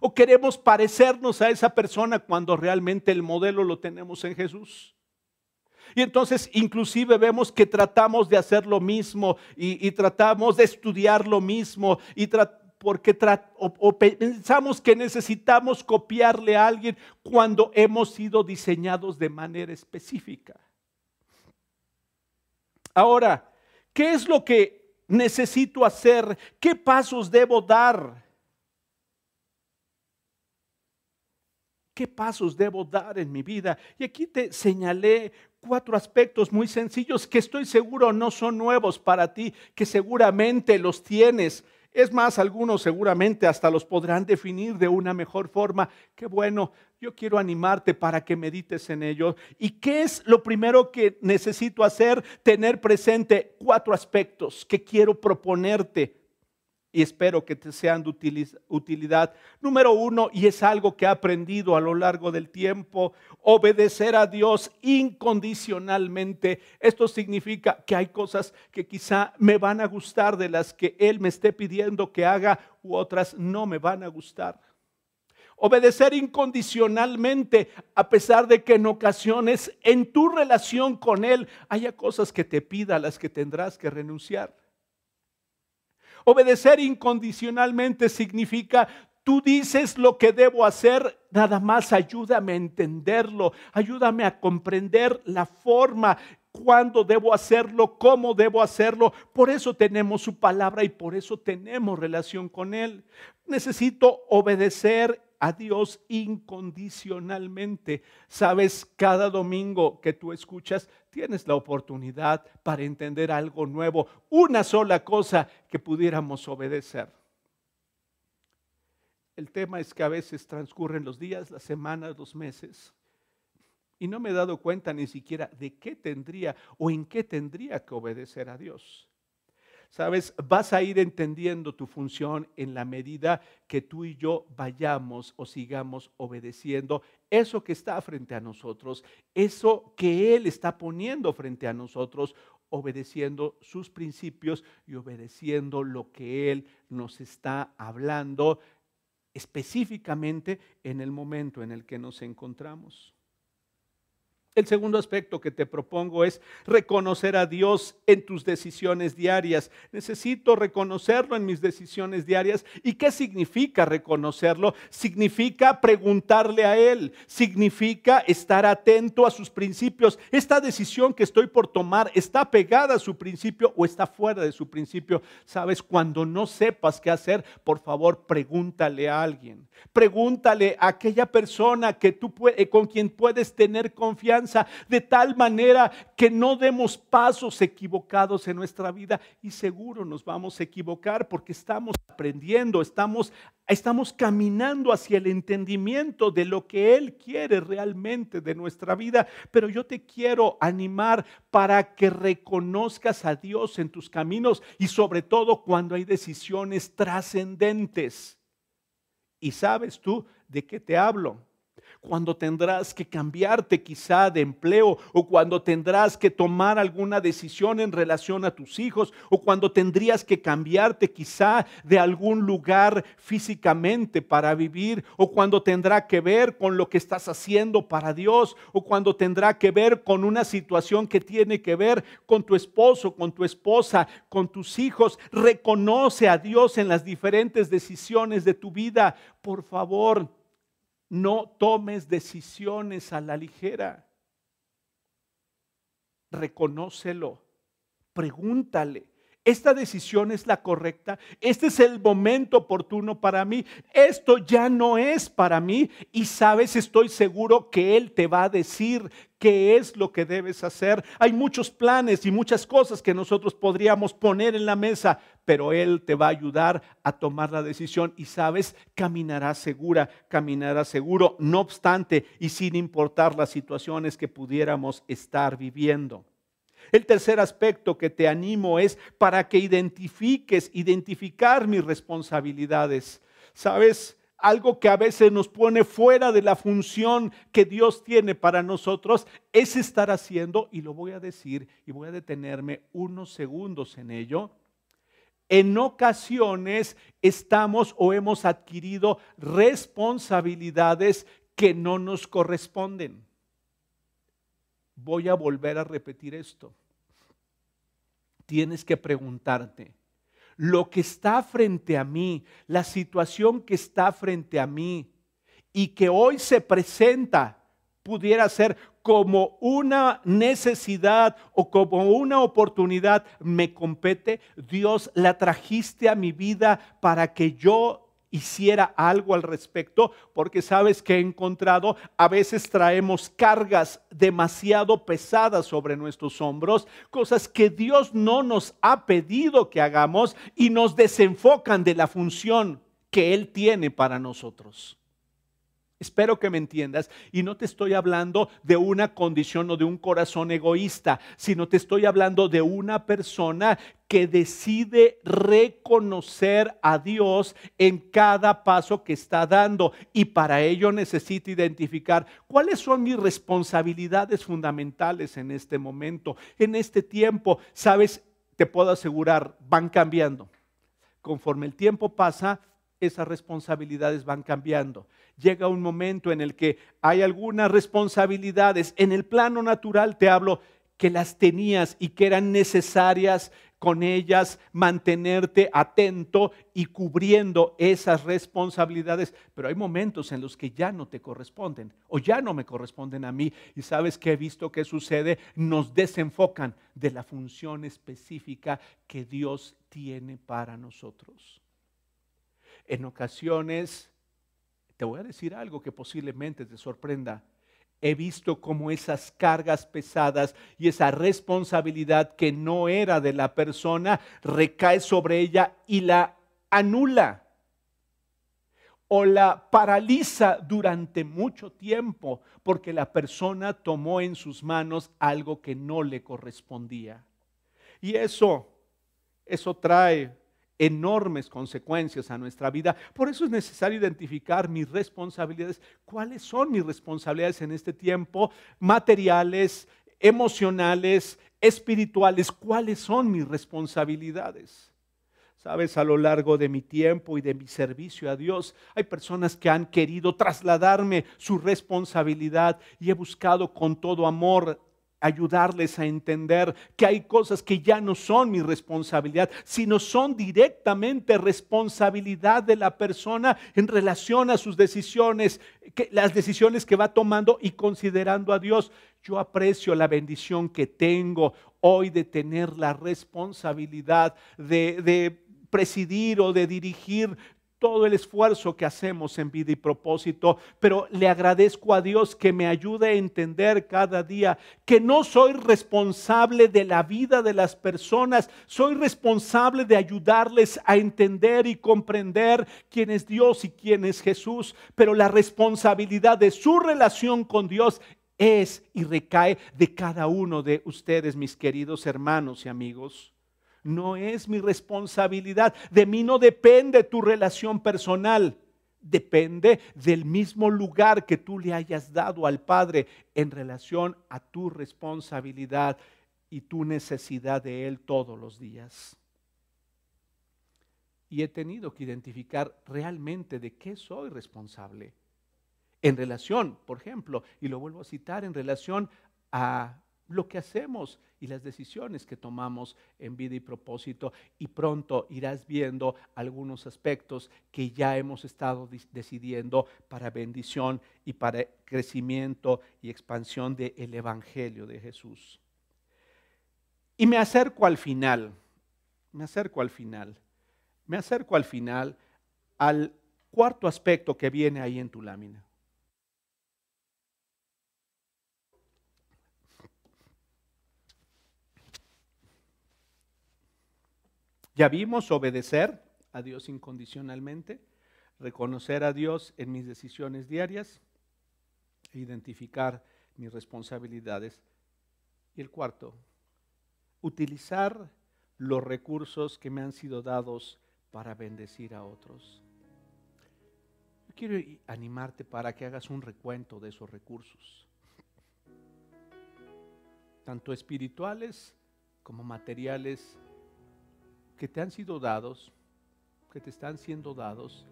O queremos parecernos a esa persona cuando realmente el modelo lo tenemos en Jesús. Y entonces inclusive vemos que tratamos de hacer lo mismo y, tratamos de estudiar lo mismo y porque o pensamos que necesitamos copiarle a alguien cuando hemos sido diseñados de manera específica. Ahora, ¿qué es lo que necesito hacer? ¿Qué pasos debo dar? ¿Qué pasos debo dar en mi vida? Y aquí te señalé cuatro aspectos muy sencillos que estoy seguro no son nuevos para ti, que seguramente los tienes. Es más, algunos seguramente hasta los podrán definir de una mejor forma. Qué bueno, yo quiero animarte para que medites en ello. ¿Y qué es lo primero que necesito hacer? Tener presente cuatro aspectos que quiero proponerte y espero que te sean de utilidad. Número uno, y es algo que he aprendido a lo largo del tiempo, obedecer a Dios incondicionalmente. Esto significa que hay cosas que quizá me van a gustar de las que Él me esté pidiendo que haga u otras no me van a gustar. Obedecer incondicionalmente a pesar de que en ocasiones en tu relación con Él haya cosas que te pida, a las que tendrás que renunciar. Obedecer incondicionalmente significa Tú dices lo que debo hacer, nada más ayúdame a entenderlo, ayúdame a comprender la forma, cuándo debo hacerlo, cómo debo hacerlo. Por eso tenemos su palabra y por eso tenemos relación con Él. Necesito obedecer a Dios incondicionalmente. Sabes, cada domingo que tú escuchas, tienes la oportunidad para entender algo nuevo, una sola cosa que pudiéramos obedecer. El tema es que a veces transcurren los días, las semanas, los meses, y no me he dado cuenta ni siquiera de qué tendría o en qué tendría que obedecer a Dios. Sabes, vas a ir entendiendo tu función en la medida que tú y yo vayamos o sigamos obedeciendo eso que está frente a nosotros, eso que Él está poniendo frente a nosotros, obedeciendo sus principios y obedeciendo lo que Él nos está hablando específicamente en el momento en el que nos encontramos. El segundo aspecto que te propongo es reconocer a Dios en tus decisiones diarias. Necesito reconocerlo en mis decisiones diarias. ¿Y qué significa reconocerlo? Significa preguntarle a Él, significa estar atento a sus principios. Esta decisión que estoy por tomar está pegada a su principio o está fuera de su principio. Sabes, cuando no sepas qué hacer, por favor, pregúntale a alguien. Pregúntale a aquella persona que tú eh, con quien puedes tener confianza de tal manera que no demos pasos equivocados en nuestra vida y seguro nos vamos a equivocar porque estamos aprendiendo, estamos, estamos caminando hacia el entendimiento de lo que Él quiere realmente de nuestra vida. Pero yo te quiero animar para que reconozcas a Dios en tus caminos y sobre todo cuando hay decisiones trascendentes. ¿Y sabes tú de qué te hablo? Cuando tendrás que cambiarte quizá de empleo o cuando tendrás que tomar alguna decisión en relación a tus hijos o cuando tendrías que cambiarte quizá de algún lugar físicamente para vivir o cuando tendrá que ver con lo que estás haciendo para Dios o cuando tendrá que ver con una situación que tiene que ver con tu esposo, con tu esposa, con tus hijos. Reconoce a Dios en las diferentes decisiones de tu vida. Por favor, no tomes decisiones a la ligera. Reconócelo. Pregúntale. ¿Esta decisión es la correcta? ¿Este es el momento oportuno para mí? Esto ya no es para mí y sabes, estoy seguro que Él te va a decir qué es lo que debes hacer. Hay muchos planes y muchas cosas que nosotros podríamos poner en la mesa, pero Él te va a ayudar a tomar la decisión y sabes, caminará segura, caminará seguro, no obstante y sin importar las situaciones que pudiéramos estar viviendo. El tercer aspecto que te animo es para que identifiques, identificar mis responsabilidades. ¿Sabes? algo que a veces nos pone fuera de la función que Dios tiene para nosotros, es estar haciendo, y lo voy a decir y voy a detenerme unos segundos en ello, en ocasiones estamos o hemos adquirido responsabilidades que no nos corresponden. Voy a volver a repetir esto. Tienes que preguntarte, lo que está frente a mí, la situación que está frente a mí y que hoy se presenta, pudiera ser como una necesidad o como una oportunidad, me compete, Dios la trajiste a mi vida para que yo hiciera algo al respecto, porque sabes que he encontrado, a veces traemos cargas demasiado pesadas sobre nuestros hombros, cosas que Dios no nos ha pedido que hagamos y nos desenfocan de la función que Él tiene para nosotros. Espero que me entiendas. Y no te estoy hablando de una condición o de un corazón egoísta, sino te estoy hablando de una persona que decide reconocer a Dios en cada paso que está dando. Y para ello necesita identificar cuáles son mis responsabilidades fundamentales en este momento, en este tiempo. Sabes, te puedo asegurar, van cambiando. Conforme el tiempo pasa, esas responsabilidades van cambiando. Llega un momento en el que hay algunas responsabilidades, en el plano natural te hablo, que las tenías y que eran necesarias con ellas mantenerte atento y cubriendo esas responsabilidades, pero hay momentos en los que ya no te corresponden o ya no me corresponden a mí y sabes que he visto que sucede, nos desenfocan de la función específica que Dios tiene para nosotros. En ocasiones, te voy a decir algo que posiblemente te sorprenda. He visto cómo esas cargas pesadas y esa responsabilidad que no era de la persona recae sobre ella y la anula o la paraliza durante mucho tiempo porque la persona tomó en sus manos algo que no le correspondía. Y eso, eso trae enormes consecuencias a nuestra vida. Por eso es necesario identificar mis responsabilidades. ¿Cuáles son mis responsabilidades en este tiempo? Materiales, emocionales, espirituales. ¿Cuáles son mis responsabilidades? Sabes, a lo largo de mi tiempo y de mi servicio a Dios, hay personas que han querido trasladarme su responsabilidad y he buscado con todo amor ayudarles a entender que hay cosas que ya no son mi responsabilidad, sino son directamente responsabilidad de la persona en relación a sus decisiones, las decisiones que va tomando y considerando a Dios. Yo aprecio la bendición que tengo hoy de tener la responsabilidad de presidir o de dirigir todo el esfuerzo que hacemos en vida y propósito, pero le agradezco a Dios que me ayude a entender cada día que no soy responsable de la vida de las personas, soy responsable de ayudarles a entender y comprender quién es Dios y quién es Jesús, pero la responsabilidad de su relación con Dios es y recae de cada uno de ustedes, mis queridos hermanos y amigos no es mi responsabilidad. De mí no depende tu relación personal. Depende del mismo lugar que tú le hayas dado al Padre en relación a tu responsabilidad y tu necesidad de Él todos los días. Y he tenido que identificar realmente de qué soy responsable. En relación, por ejemplo, y lo vuelvo a citar, en relación a lo que hacemos y las decisiones que tomamos en vida y propósito y pronto irás viendo algunos aspectos que ya hemos estado decidiendo para bendición y para crecimiento y expansión del Evangelio de Jesús. Y me acerco al final, me acerco al final, me acerco al final al cuarto aspecto que viene ahí en tu lámina. Ya vimos obedecer a Dios incondicionalmente, reconocer a Dios en mis decisiones diarias e identificar mis responsabilidades. Y el cuarto, utilizar los recursos que me han sido dados para bendecir a otros. Quiero animarte para que hagas un recuento de esos recursos, tanto espirituales como materiales que te han sido dados, que te están siendo dados,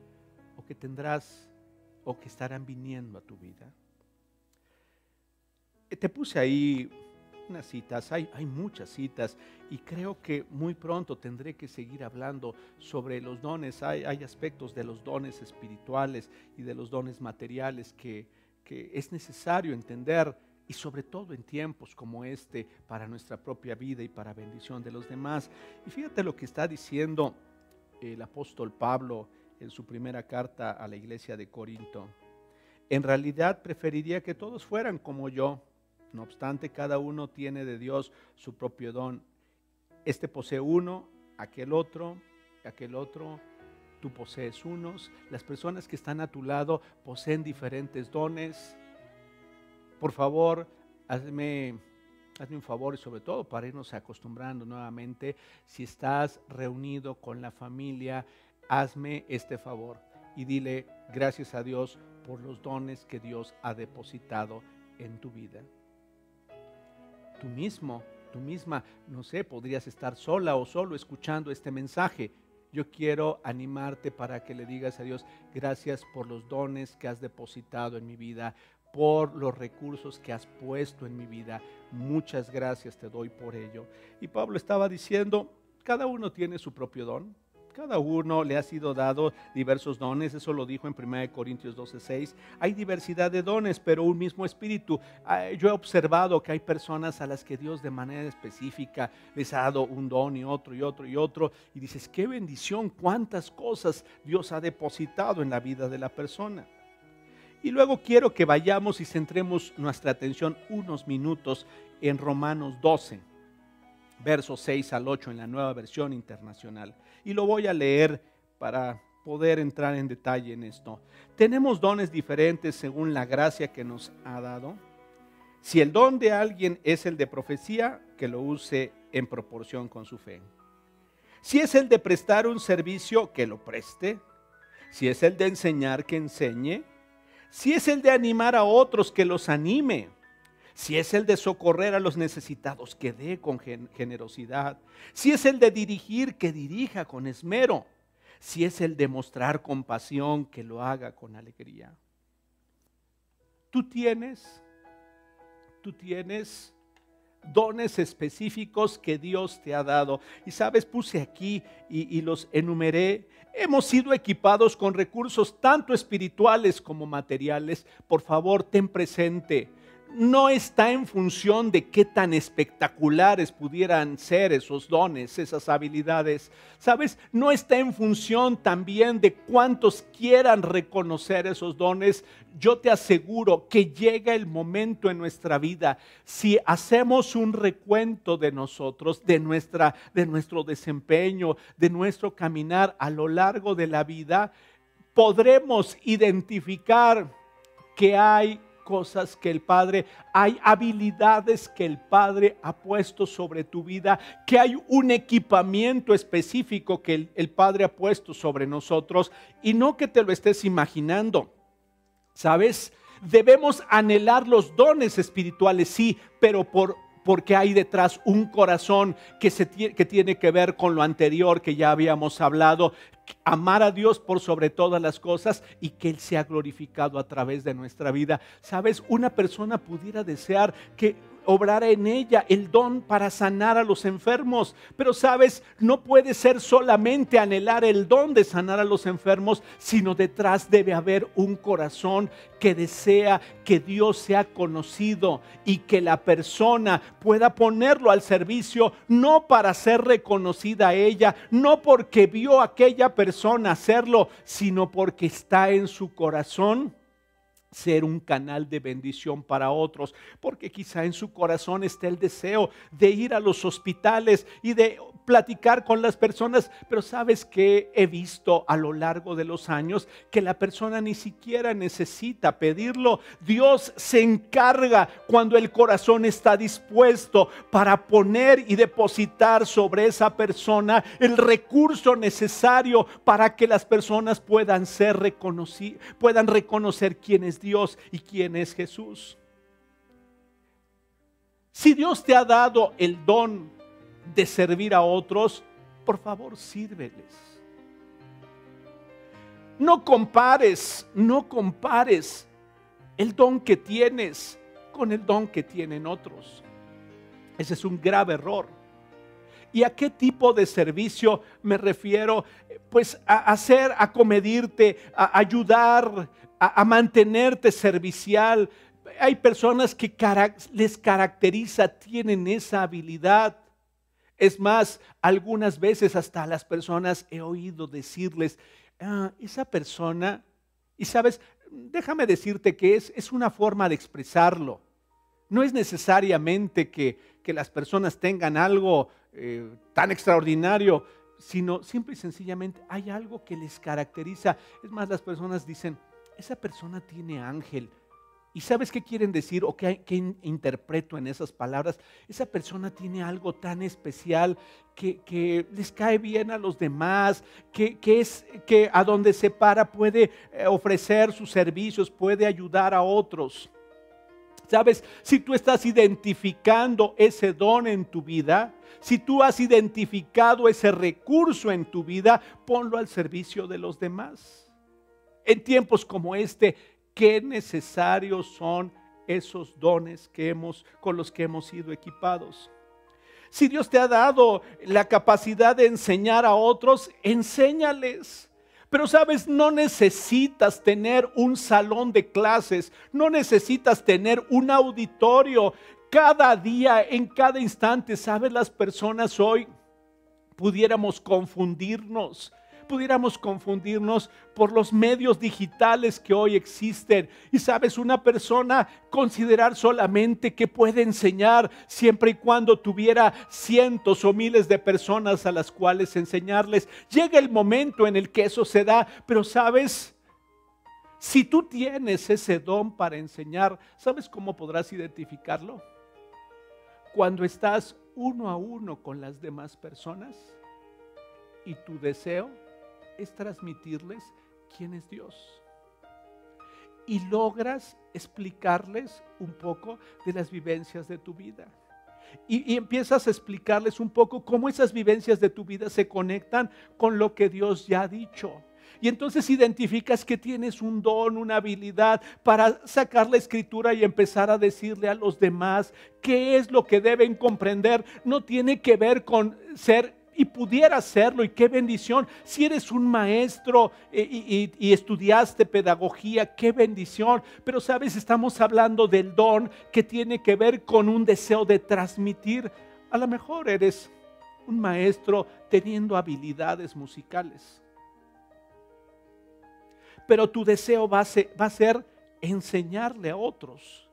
o que tendrás, o que estarán viniendo a tu vida. Eh, te puse ahí unas citas, hay, hay, muchas citas y creo que muy pronto tendré que seguir hablando sobre los dones. Hay, hay aspectos de los dones espirituales y de los dones materiales que, que es necesario entender y sobre todo en tiempos como este para nuestra propia vida y para bendición de los demás. Y fíjate lo que está diciendo el apóstol Pablo en su primera carta a la iglesia de Corinto. En realidad preferiría que todos fueran como yo. No obstante, cada uno tiene de Dios su propio don. Este posee uno, aquel otro, aquel otro. Tú posees unos. Las personas que están a tu lado poseen diferentes dones. Por favor, hazme hazme un favor y sobre todo para irnos acostumbrando nuevamente, si estás reunido con la familia, hazme este favor y dile gracias a Dios por los dones que Dios ha depositado en tu vida. Tú mismo, tú misma, no sé, podrías estar sola o solo escuchando este mensaje. Yo quiero animarte para que le digas a Dios, gracias por los dones que has depositado en mi vida, por los recursos que has puesto en mi vida. Muchas gracias te doy por ello. Y Pablo estaba diciendo, cada uno tiene su propio don. Cada uno le ha sido dado diversos dones, eso lo dijo en 1 Corintios 12:6. Hay diversidad de dones, pero un mismo espíritu. Ah, yo he observado que hay personas a las que Dios de manera específica les ha dado un don y otro y otro y otro. Y dices, qué bendición, cuántas cosas Dios ha depositado en la vida de la persona. Y luego quiero que vayamos y centremos nuestra atención unos minutos en Romanos 12, versos 6 al 8 en la nueva versión internacional. Y lo voy a leer para poder entrar en detalle en esto. Tenemos dones diferentes según la gracia que nos ha dado. Si el don de alguien es el de profecía, que lo use en proporción con su fe. Si es el de prestar un servicio, que lo preste. Si es el de enseñar, que enseñe si es el de animar a otros, que los anime. Si es el de socorrer a los necesitados, que dé con generosidad. Si es el de dirigir, que dirija con esmero. Si es el de mostrar compasión, que lo haga con alegría. Tú tienes, tú tienes dones específicos que Dios te ha dado. Y sabes, puse aquí y, y, los enumeré. Hemos sido equipados con recursos tanto espirituales como materiales. Por favor, ten presente no está en función de qué tan espectaculares pudieran ser esos dones, esas habilidades. ¿Sabes? No está en función también de cuántos quieran reconocer esos dones. Yo te aseguro que llega el momento en nuestra vida, si hacemos un recuento de nosotros, de, nuestra, de nuestro desempeño, de nuestro caminar a lo largo de la vida, podremos identificar que hay cosas que el Padre, hay habilidades que el Padre ha puesto sobre tu vida, que hay un equipamiento específico que el, el Padre ha puesto sobre nosotros y no que te lo estés imaginando. ¿Sabes? Debemos anhelar los dones espirituales, sí, pero por porque hay detrás un corazón que, se que tiene que ver con lo anterior que ya habíamos hablado, amar a Dios por sobre todas las cosas y que Él sea glorificado a través de nuestra vida. Sabes, una persona pudiera desear que obrar en ella el don para sanar a los enfermos. Pero sabes, no puede ser solamente anhelar el don de sanar a los enfermos, sino detrás debe haber un corazón que desea que Dios sea conocido y que la persona pueda ponerlo al servicio, no para ser reconocida a ella, no porque vio a aquella persona hacerlo, sino porque está en su corazón ser un canal de bendición para otros, porque quizá en su corazón está el deseo de ir a los hospitales y de platicar con las personas, pero sabes que he visto a lo largo de los años que la persona ni siquiera necesita pedirlo. Dios se encarga cuando el corazón está dispuesto para poner y depositar sobre esa persona el recurso necesario para que las personas puedan ser reconocidas, puedan reconocer quién es Dios y quién es Jesús. Si Dios te ha dado el don de servir a otros, por favor sírveles. No compares, no compares el don que tienes con el don que tienen otros. Ese es un grave error. ¿Y a qué tipo de servicio me refiero? Pues a hacer, a comedirte, a ayudar, a, mantenerte servicial. Hay personas que les caracteriza, tienen esa habilidad. Es más, algunas veces hasta las personas he oído decirles, ah, esa persona, y sabes, déjame decirte que es, es una forma de expresarlo. No es necesariamente que, las personas tengan algo eh, tan extraordinario, sino simple y sencillamente hay algo que les caracteriza. Es más, las personas dicen, esa persona tiene ángel, ¿Y sabes qué quieren decir o qué, interpreto en esas palabras? Esa persona tiene algo tan especial que, les cae bien a los demás, que, es que a donde se para puede eh, ofrecer sus servicios, puede ayudar a otros. ¿Sabes? Si tú estás identificando ese don en tu vida, si tú has identificado ese recurso en tu vida, ponlo al servicio de los demás. En tiempos como este, qué necesarios son esos dones que hemos, con los que hemos sido equipados. Si Dios te ha dado la capacidad de enseñar a otros, enséñales. Pero sabes, no necesitas tener un salón de clases, no necesitas tener un auditorio. Cada día, en cada instante, sabes, las personas hoy pudiéramos confundirnos pudiéramos confundirnos por los medios digitales que hoy existen. Y sabes, una persona considerar solamente que puede enseñar siempre y cuando tuviera cientos o miles de personas a las cuales enseñarles. Llega el momento en el que eso se da, pero sabes, si tú tienes ese don para enseñar, ¿sabes cómo podrás identificarlo? Cuando estás uno a uno con las demás personas y tu deseo es transmitirles quién es Dios. Y logras explicarles un poco de las vivencias de tu vida. Y, empiezas a explicarles un poco cómo esas vivencias de tu vida se conectan con lo que Dios ya ha dicho. Y entonces identificas que tienes un don, una habilidad para sacar la escritura y empezar a decirle a los demás qué es lo que deben comprender. No tiene que ver con ser y pudiera hacerlo, y qué bendición. Si eres un maestro eh, y, estudiaste pedagogía, qué bendición. Pero sabes, estamos hablando del don que tiene que ver con un deseo de transmitir. A lo mejor eres un maestro teniendo habilidades musicales. Pero tu deseo va a ser enseñarle a otros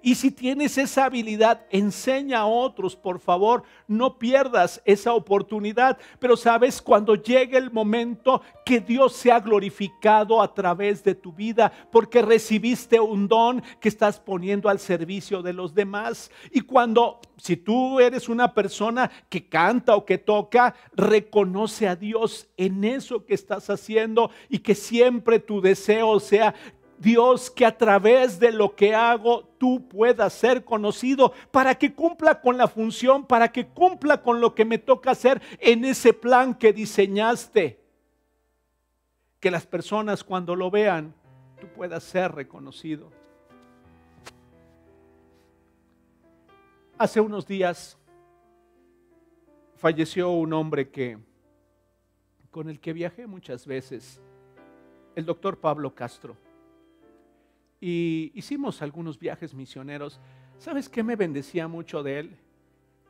y si tienes esa habilidad, enseña a otros, por favor, no pierdas esa oportunidad. Pero sabes, cuando llegue el momento que Dios sea glorificado a través de tu vida, porque recibiste un don que estás poniendo al servicio de los demás. Y cuando, si tú eres una persona que canta o que toca, reconoce a Dios en eso que estás haciendo y que siempre tu deseo sea Dios, que a través de lo que hago tú puedas ser conocido, para que cumpla con la función, para que cumpla con lo que me toca hacer en ese plan que diseñaste. Que las personas cuando lo vean, tú puedas ser reconocido. Hace unos días falleció un hombre que con el que viajé muchas veces, el doctor Pablo Castro y hicimos algunos viajes misioneros. ¿Sabes qué me bendecía mucho de él?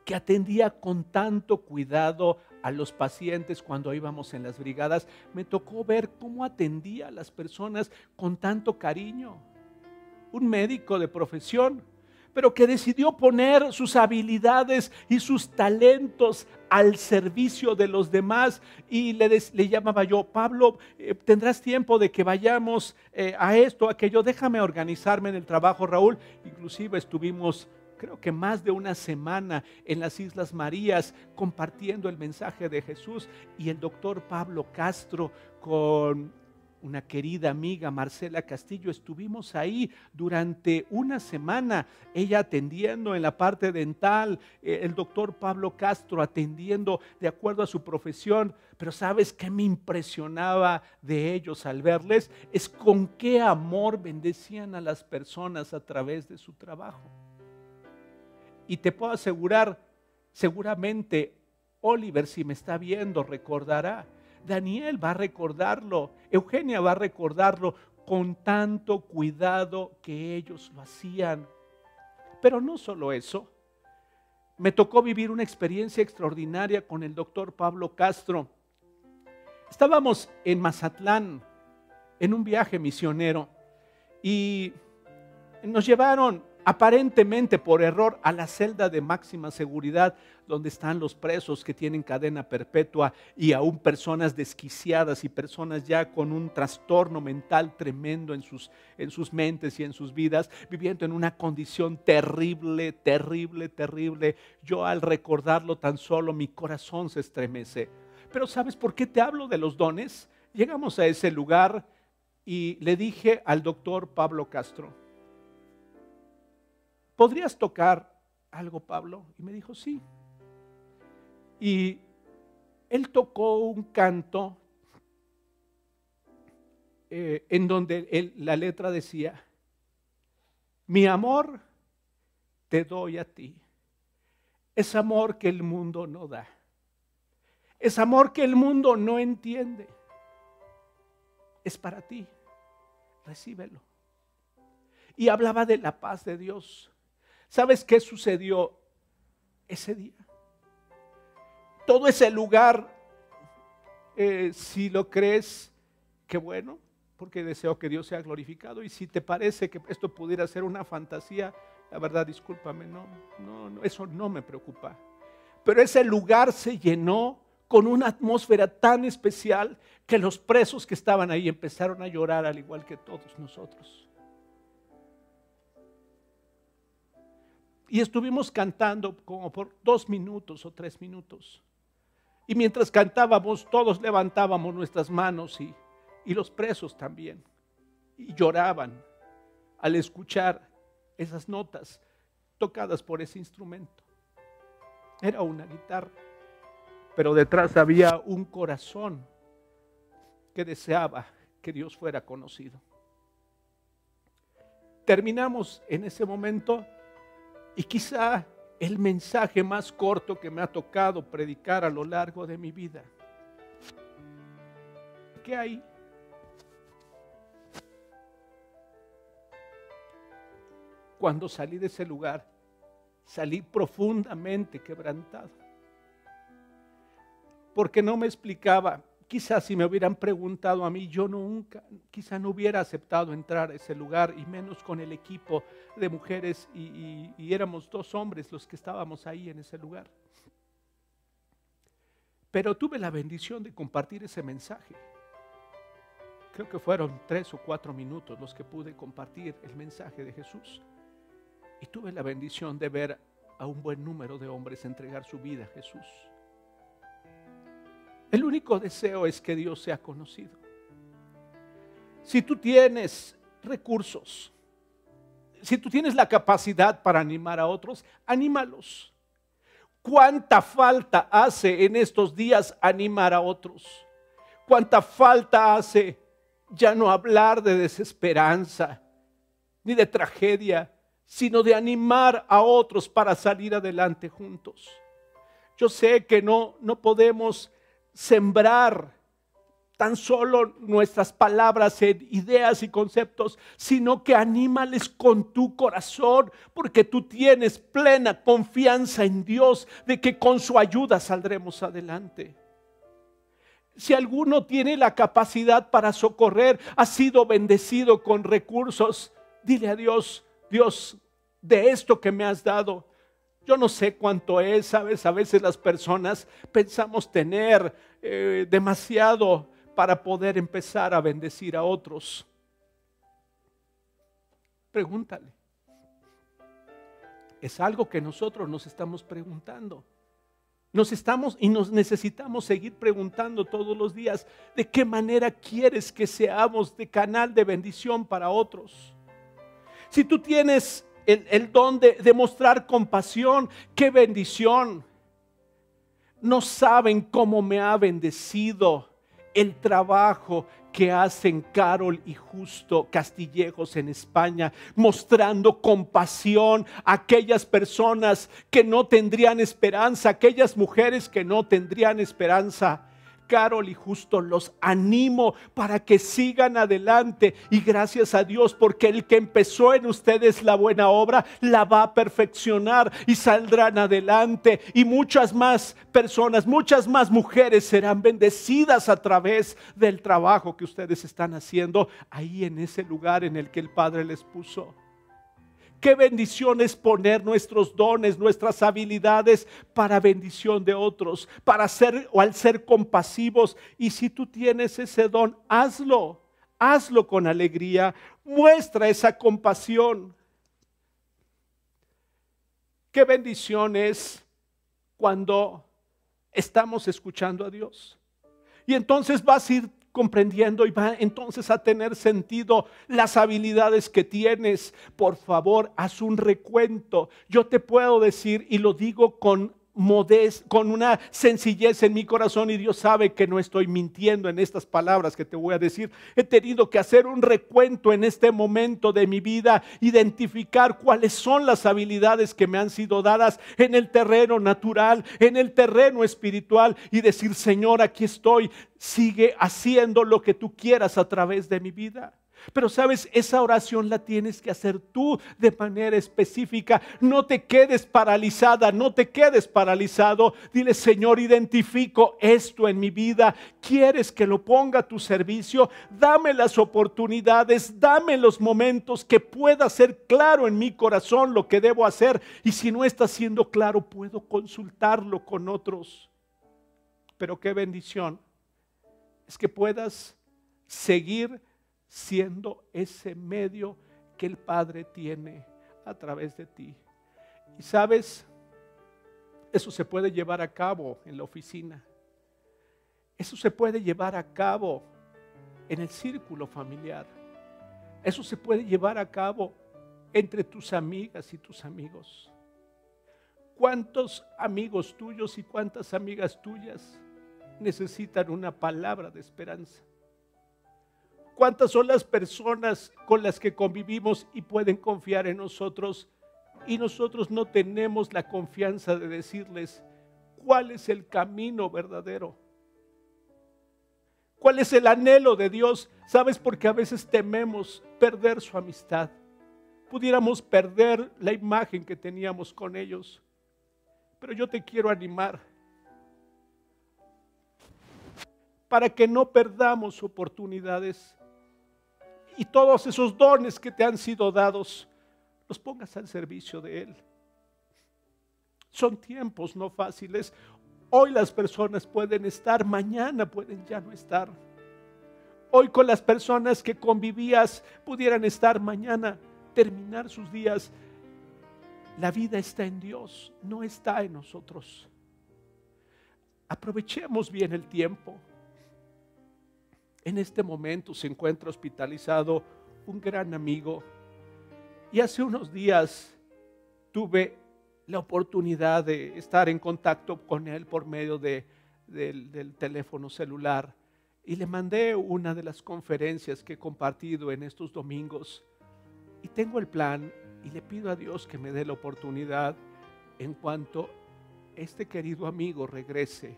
Que atendía con tanto cuidado a los pacientes cuando íbamos en las brigadas. Me tocó ver cómo atendía a las personas con tanto cariño. Un médico de profesión pero que decidió poner sus habilidades y sus talentos al servicio de los demás. Y le, llamaba yo, Pablo, eh, tendrás tiempo de que vayamos eh, a esto, a aquello, déjame organizarme en el trabajo, Raúl. Inclusive estuvimos creo que más de una semana en las Islas Marías compartiendo el mensaje de Jesús y el doctor Pablo Castro con una querida amiga, Marcela Castillo, estuvimos ahí durante una semana, ella atendiendo en la parte dental, eh, el doctor Pablo Castro atendiendo de acuerdo a su profesión, pero ¿sabes qué me impresionaba de ellos al verles? Es con qué amor bendecían a las personas a través de su trabajo. Y te puedo asegurar, seguramente Oliver, si me está viendo, recordará Daniel va a recordarlo, Eugenia va a recordarlo con tanto cuidado que ellos lo hacían. Pero no solo eso, me tocó vivir una experiencia extraordinaria con el doctor Pablo Castro. Estábamos en Mazatlán, en un viaje misionero, y nos llevaron aparentemente por error a la celda de máxima seguridad donde están los presos que tienen cadena perpetua y aún personas desquiciadas y personas ya con un trastorno mental tremendo en sus, en sus mentes y en sus vidas, viviendo en una condición terrible, terrible, terrible. Yo al recordarlo tan solo mi corazón se estremece. Pero ¿sabes por qué te hablo de los dones? Llegamos a ese lugar y le dije al doctor Pablo Castro, ¿podrías tocar algo, Pablo? Y me dijo, sí. Y él tocó un canto eh, en donde la letra decía, mi amor te doy a ti. Es amor que el mundo no da. Es amor que el mundo no entiende. Es para ti. Recíbelo. Y hablaba de la paz de Dios. ¿Sabes qué sucedió ese día? Todo ese lugar, eh, si lo crees, qué bueno, porque deseo que Dios sea glorificado. Y si te parece que esto pudiera ser una fantasía, la verdad, discúlpame, no, no, no, eso no me preocupa. Pero ese lugar se llenó con una atmósfera tan especial que los presos que estaban ahí empezaron a llorar al igual que todos nosotros. Y estuvimos cantando como por dos minutos o tres minutos. Y mientras cantábamos, todos levantábamos nuestras manos y, y los presos también. Y lloraban al escuchar esas notas tocadas por ese instrumento. Era una guitarra, pero detrás había un corazón que deseaba que Dios fuera conocido. Terminamos en ese momento y quizá el mensaje más corto que me ha tocado predicar a lo largo de mi vida. ¿Qué hay? Cuando salí de ese lugar, salí profundamente quebrantado. Porque no me explicaba Quizás si me hubieran preguntado a mí, yo nunca, quizá no hubiera aceptado entrar a ese lugar y menos con el equipo de mujeres y, y éramos dos hombres los que estábamos ahí en ese lugar. Pero tuve la bendición de compartir ese mensaje. Creo que fueron tres o cuatro minutos los que pude compartir el mensaje de Jesús. Y tuve la bendición de ver a un buen número de hombres entregar su vida a Jesús. El único deseo es que Dios sea conocido. Si tú tienes recursos, si tú tienes la capacidad para animar a otros, anímalos. ¿Cuánta falta hace en estos días animar a otros? ¿Cuánta falta hace ya no hablar de desesperanza ni de tragedia, sino de animar a otros para salir adelante juntos? Yo sé que no, no podemos sembrar tan solo nuestras palabras ideas y conceptos, sino que anímales con tu corazón, porque tú tienes plena confianza en Dios de que con su ayuda saldremos adelante. Si alguno tiene la capacidad para socorrer, ha sido bendecido con recursos, dile a Dios, Dios, de esto que me has dado, yo no sé cuánto es, ¿sabes? A veces las personas pensamos tener eh, demasiado para poder empezar a bendecir a otros. Pregúntale. Es algo que nosotros nos estamos preguntando. Nos estamos y nos necesitamos seguir preguntando todos los días de qué manera quieres que seamos de canal de bendición para otros. Si tú tienes el, don de, de mostrar compasión. ¡Qué bendición! No saben cómo me ha bendecido el trabajo que hacen Carol y Justo Castillejos en España, mostrando compasión a aquellas personas que no tendrían esperanza, aquellas mujeres que no tendrían esperanza. Carol y Justo, los animo para que sigan adelante y gracias a Dios porque el que empezó en ustedes la buena obra la va a perfeccionar y saldrán adelante y muchas más personas, muchas más mujeres serán bendecidas a través del trabajo que ustedes están haciendo ahí en ese lugar en el que el Padre les puso. Qué bendición es poner nuestros dones, nuestras habilidades para bendición de otros, para ser o al ser compasivos. Y si tú tienes ese don, hazlo, hazlo con alegría, muestra esa compasión. Qué bendición es cuando estamos escuchando a Dios. Y entonces vas a ir comprendiendo y va entonces a tener sentido las habilidades que tienes. Por favor, haz un recuento. Yo te puedo decir, y lo digo con modest, con una sencillez en mi corazón y Dios sabe que no estoy mintiendo en estas palabras que te voy a decir. He tenido que hacer un recuento en este momento de mi vida, identificar cuáles son las habilidades que me han sido dadas en el terreno natural, en el terreno espiritual y decir, Señor, aquí estoy, sigue haciendo lo que tú quieras a través de mi vida. Pero sabes, esa oración la tienes que hacer tú de manera específica. No te quedes paralizada, no te quedes paralizado. Dile, Señor, identifico esto en mi vida. ¿Quieres que lo ponga a tu servicio? Dame las oportunidades, dame los momentos que pueda ser claro en mi corazón lo que debo hacer. Y si no está siendo claro, puedo consultarlo con otros. Pero qué bendición es que puedas seguir siendo ese medio que el Padre tiene a través de ti. Y sabes, eso se puede llevar a cabo en la oficina. Eso se puede llevar a cabo en el círculo familiar. Eso se puede llevar a cabo entre tus amigas y tus amigos. ¿Cuántos amigos tuyos y cuántas amigas tuyas necesitan una palabra de esperanza? ¿Cuántas son las personas con las que convivimos y pueden confiar en nosotros? Y nosotros no tenemos la confianza de decirles cuál es el camino verdadero. ¿Cuál es el anhelo de Dios? ¿Sabes? Porque a veces tememos perder su amistad. Pudiéramos perder la imagen que teníamos con ellos. Pero yo te quiero animar para que no perdamos oportunidades y todos esos dones que te han sido dados, los pongas al servicio de Él. Son tiempos no fáciles. Hoy las personas pueden estar, mañana pueden ya no estar. Hoy con las personas que convivías pudieran estar, mañana terminar sus días. La vida está en Dios, no está en nosotros. Aprovechemos bien el tiempo. En este momento se encuentra hospitalizado un gran amigo. Y hace unos días tuve la oportunidad de estar en contacto con él por medio de, del, del teléfono celular. Y le mandé una de las conferencias que he compartido en estos domingos. Y tengo el plan y le pido a Dios que me dé la oportunidad en cuanto este querido amigo regrese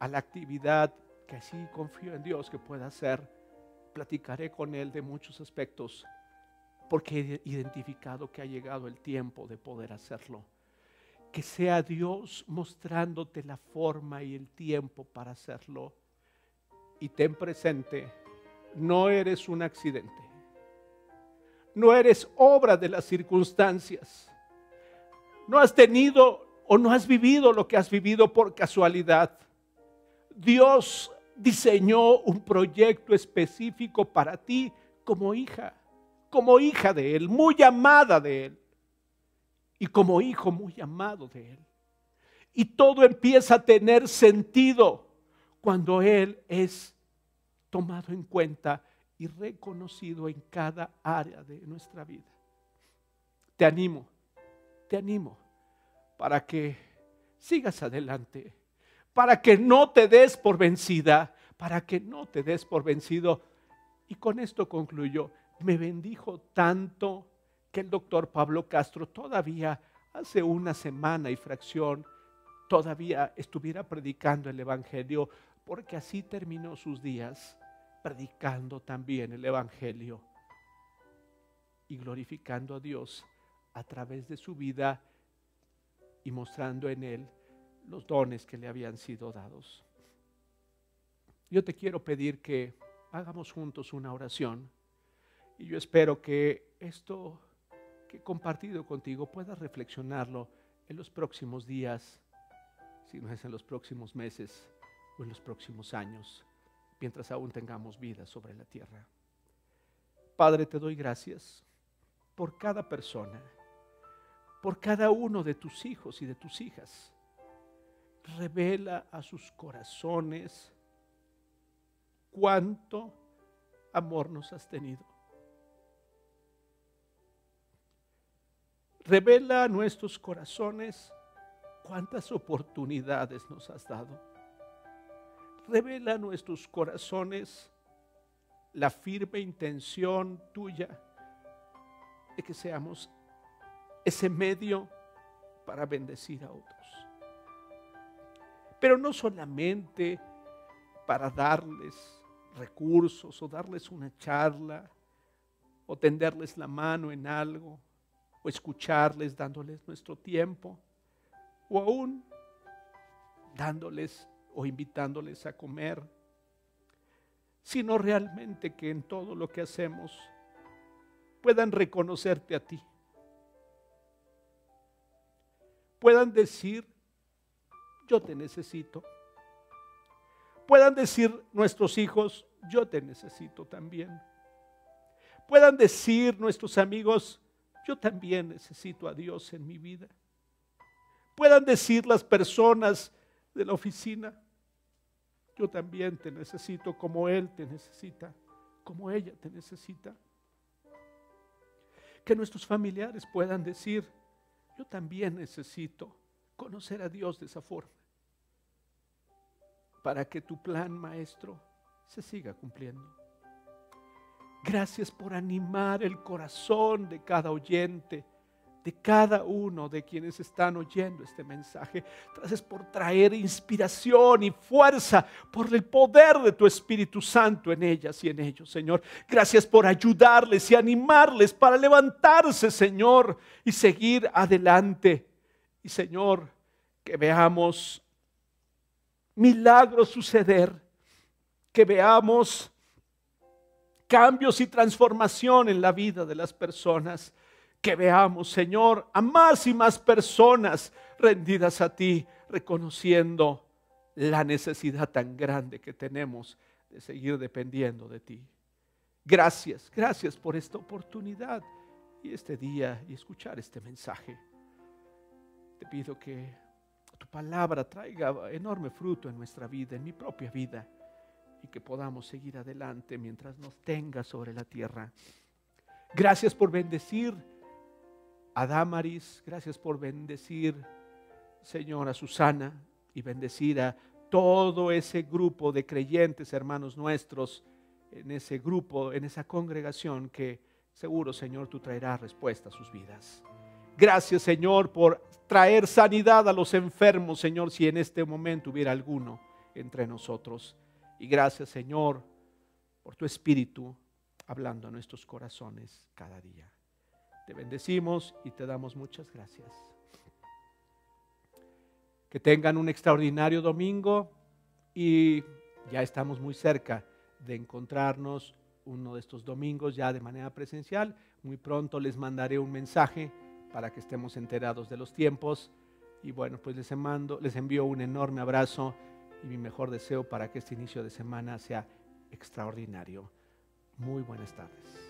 a la actividad que así confío en Dios que pueda hacer. Platicaré con Él de muchos aspectos porque he identificado que ha llegado el tiempo de poder hacerlo. Que sea Dios mostrándote la forma y el tiempo para hacerlo. Y ten presente, no eres un accidente. No eres obra de las circunstancias. No has tenido o no has vivido lo que has vivido por casualidad. Dios diseñó un proyecto específico para ti como hija, como hija de Él, muy amada de Él, y como hijo muy amado de Él. Y todo empieza a tener sentido cuando Él es tomado en cuenta y reconocido en cada área de nuestra vida. Te animo, te animo para que sigas adelante para que no te des por vencida, para que no te des por vencido. Y con esto concluyo, me bendijo tanto que el doctor Pablo Castro todavía hace una semana y fracción, todavía estuviera predicando el Evangelio porque así terminó sus días predicando también el Evangelio y glorificando a Dios a través de su vida y mostrando en él los dones que le habían sido dados. Yo te quiero pedir que hagamos juntos una oración y yo espero que esto que he compartido contigo puedas reflexionarlo en los próximos días, si no es en los próximos meses o en los próximos años, mientras aún tengamos vida sobre la tierra. Padre, te doy gracias por cada persona, por cada uno de tus hijos y de tus hijas. Revela a sus corazones cuánto amor nos has tenido. Revela a nuestros corazones cuántas oportunidades nos has dado. Revela a nuestros corazones la firme intención tuya de que seamos ese medio para bendecir a otros. Pero no solamente para darles recursos o darles una charla o tenderles la mano en algo o escucharles dándoles nuestro tiempo o aún dándoles o invitándoles a comer, sino realmente que en todo lo que hacemos puedan reconocerte a ti. Puedan decir, yo te necesito. Puedan decir nuestros hijos, yo te necesito también. Puedan decir nuestros amigos, yo también necesito a Dios en mi vida. Puedan decir las personas de la oficina, yo también te necesito como Él te necesita, como ella te necesita que nuestros familiares puedan decir, yo también necesito conocer a Dios de esa forma, para que tu plan, maestro, se siga cumpliendo. Gracias por animar el corazón de cada oyente de cada uno de quienes están oyendo este mensaje. Gracias por traer inspiración y fuerza por el poder de tu Espíritu Santo en ellas y en ellos, Señor. Gracias por ayudarles y animarles para levantarse, Señor, y seguir adelante. Y, Señor, que veamos milagros suceder, que veamos cambios y transformación en la vida de las personas que veamos, Señor, a más y más personas rendidas a ti, reconociendo la necesidad tan grande que tenemos de seguir dependiendo de ti. Gracias, gracias por esta oportunidad y este día y escuchar este mensaje. Te pido que tu palabra traiga enorme fruto en nuestra vida, en mi propia vida, y que podamos seguir adelante mientras nos tenga sobre la tierra. Gracias por bendecir a Damaris, gracias por bendecir, Señor, a Susana y bendecir a todo ese grupo de creyentes, hermanos nuestros, en ese grupo, en esa congregación que seguro, Señor, tú traerás respuesta a sus vidas. Gracias, Señor, por traer sanidad a los enfermos, Señor, si en este momento hubiera alguno entre nosotros. Y gracias, Señor, por tu Espíritu hablando a nuestros corazones cada día. Te bendecimos y te damos muchas gracias. Que tengan un extraordinario domingo y ya estamos muy cerca de encontrarnos uno de estos domingos ya de manera presencial. Muy pronto les mandaré un mensaje para que estemos enterados de los tiempos. Y bueno, pues les, mando, les envío un enorme abrazo y mi mejor deseo para que este inicio de semana sea extraordinario. Muy buenas tardes.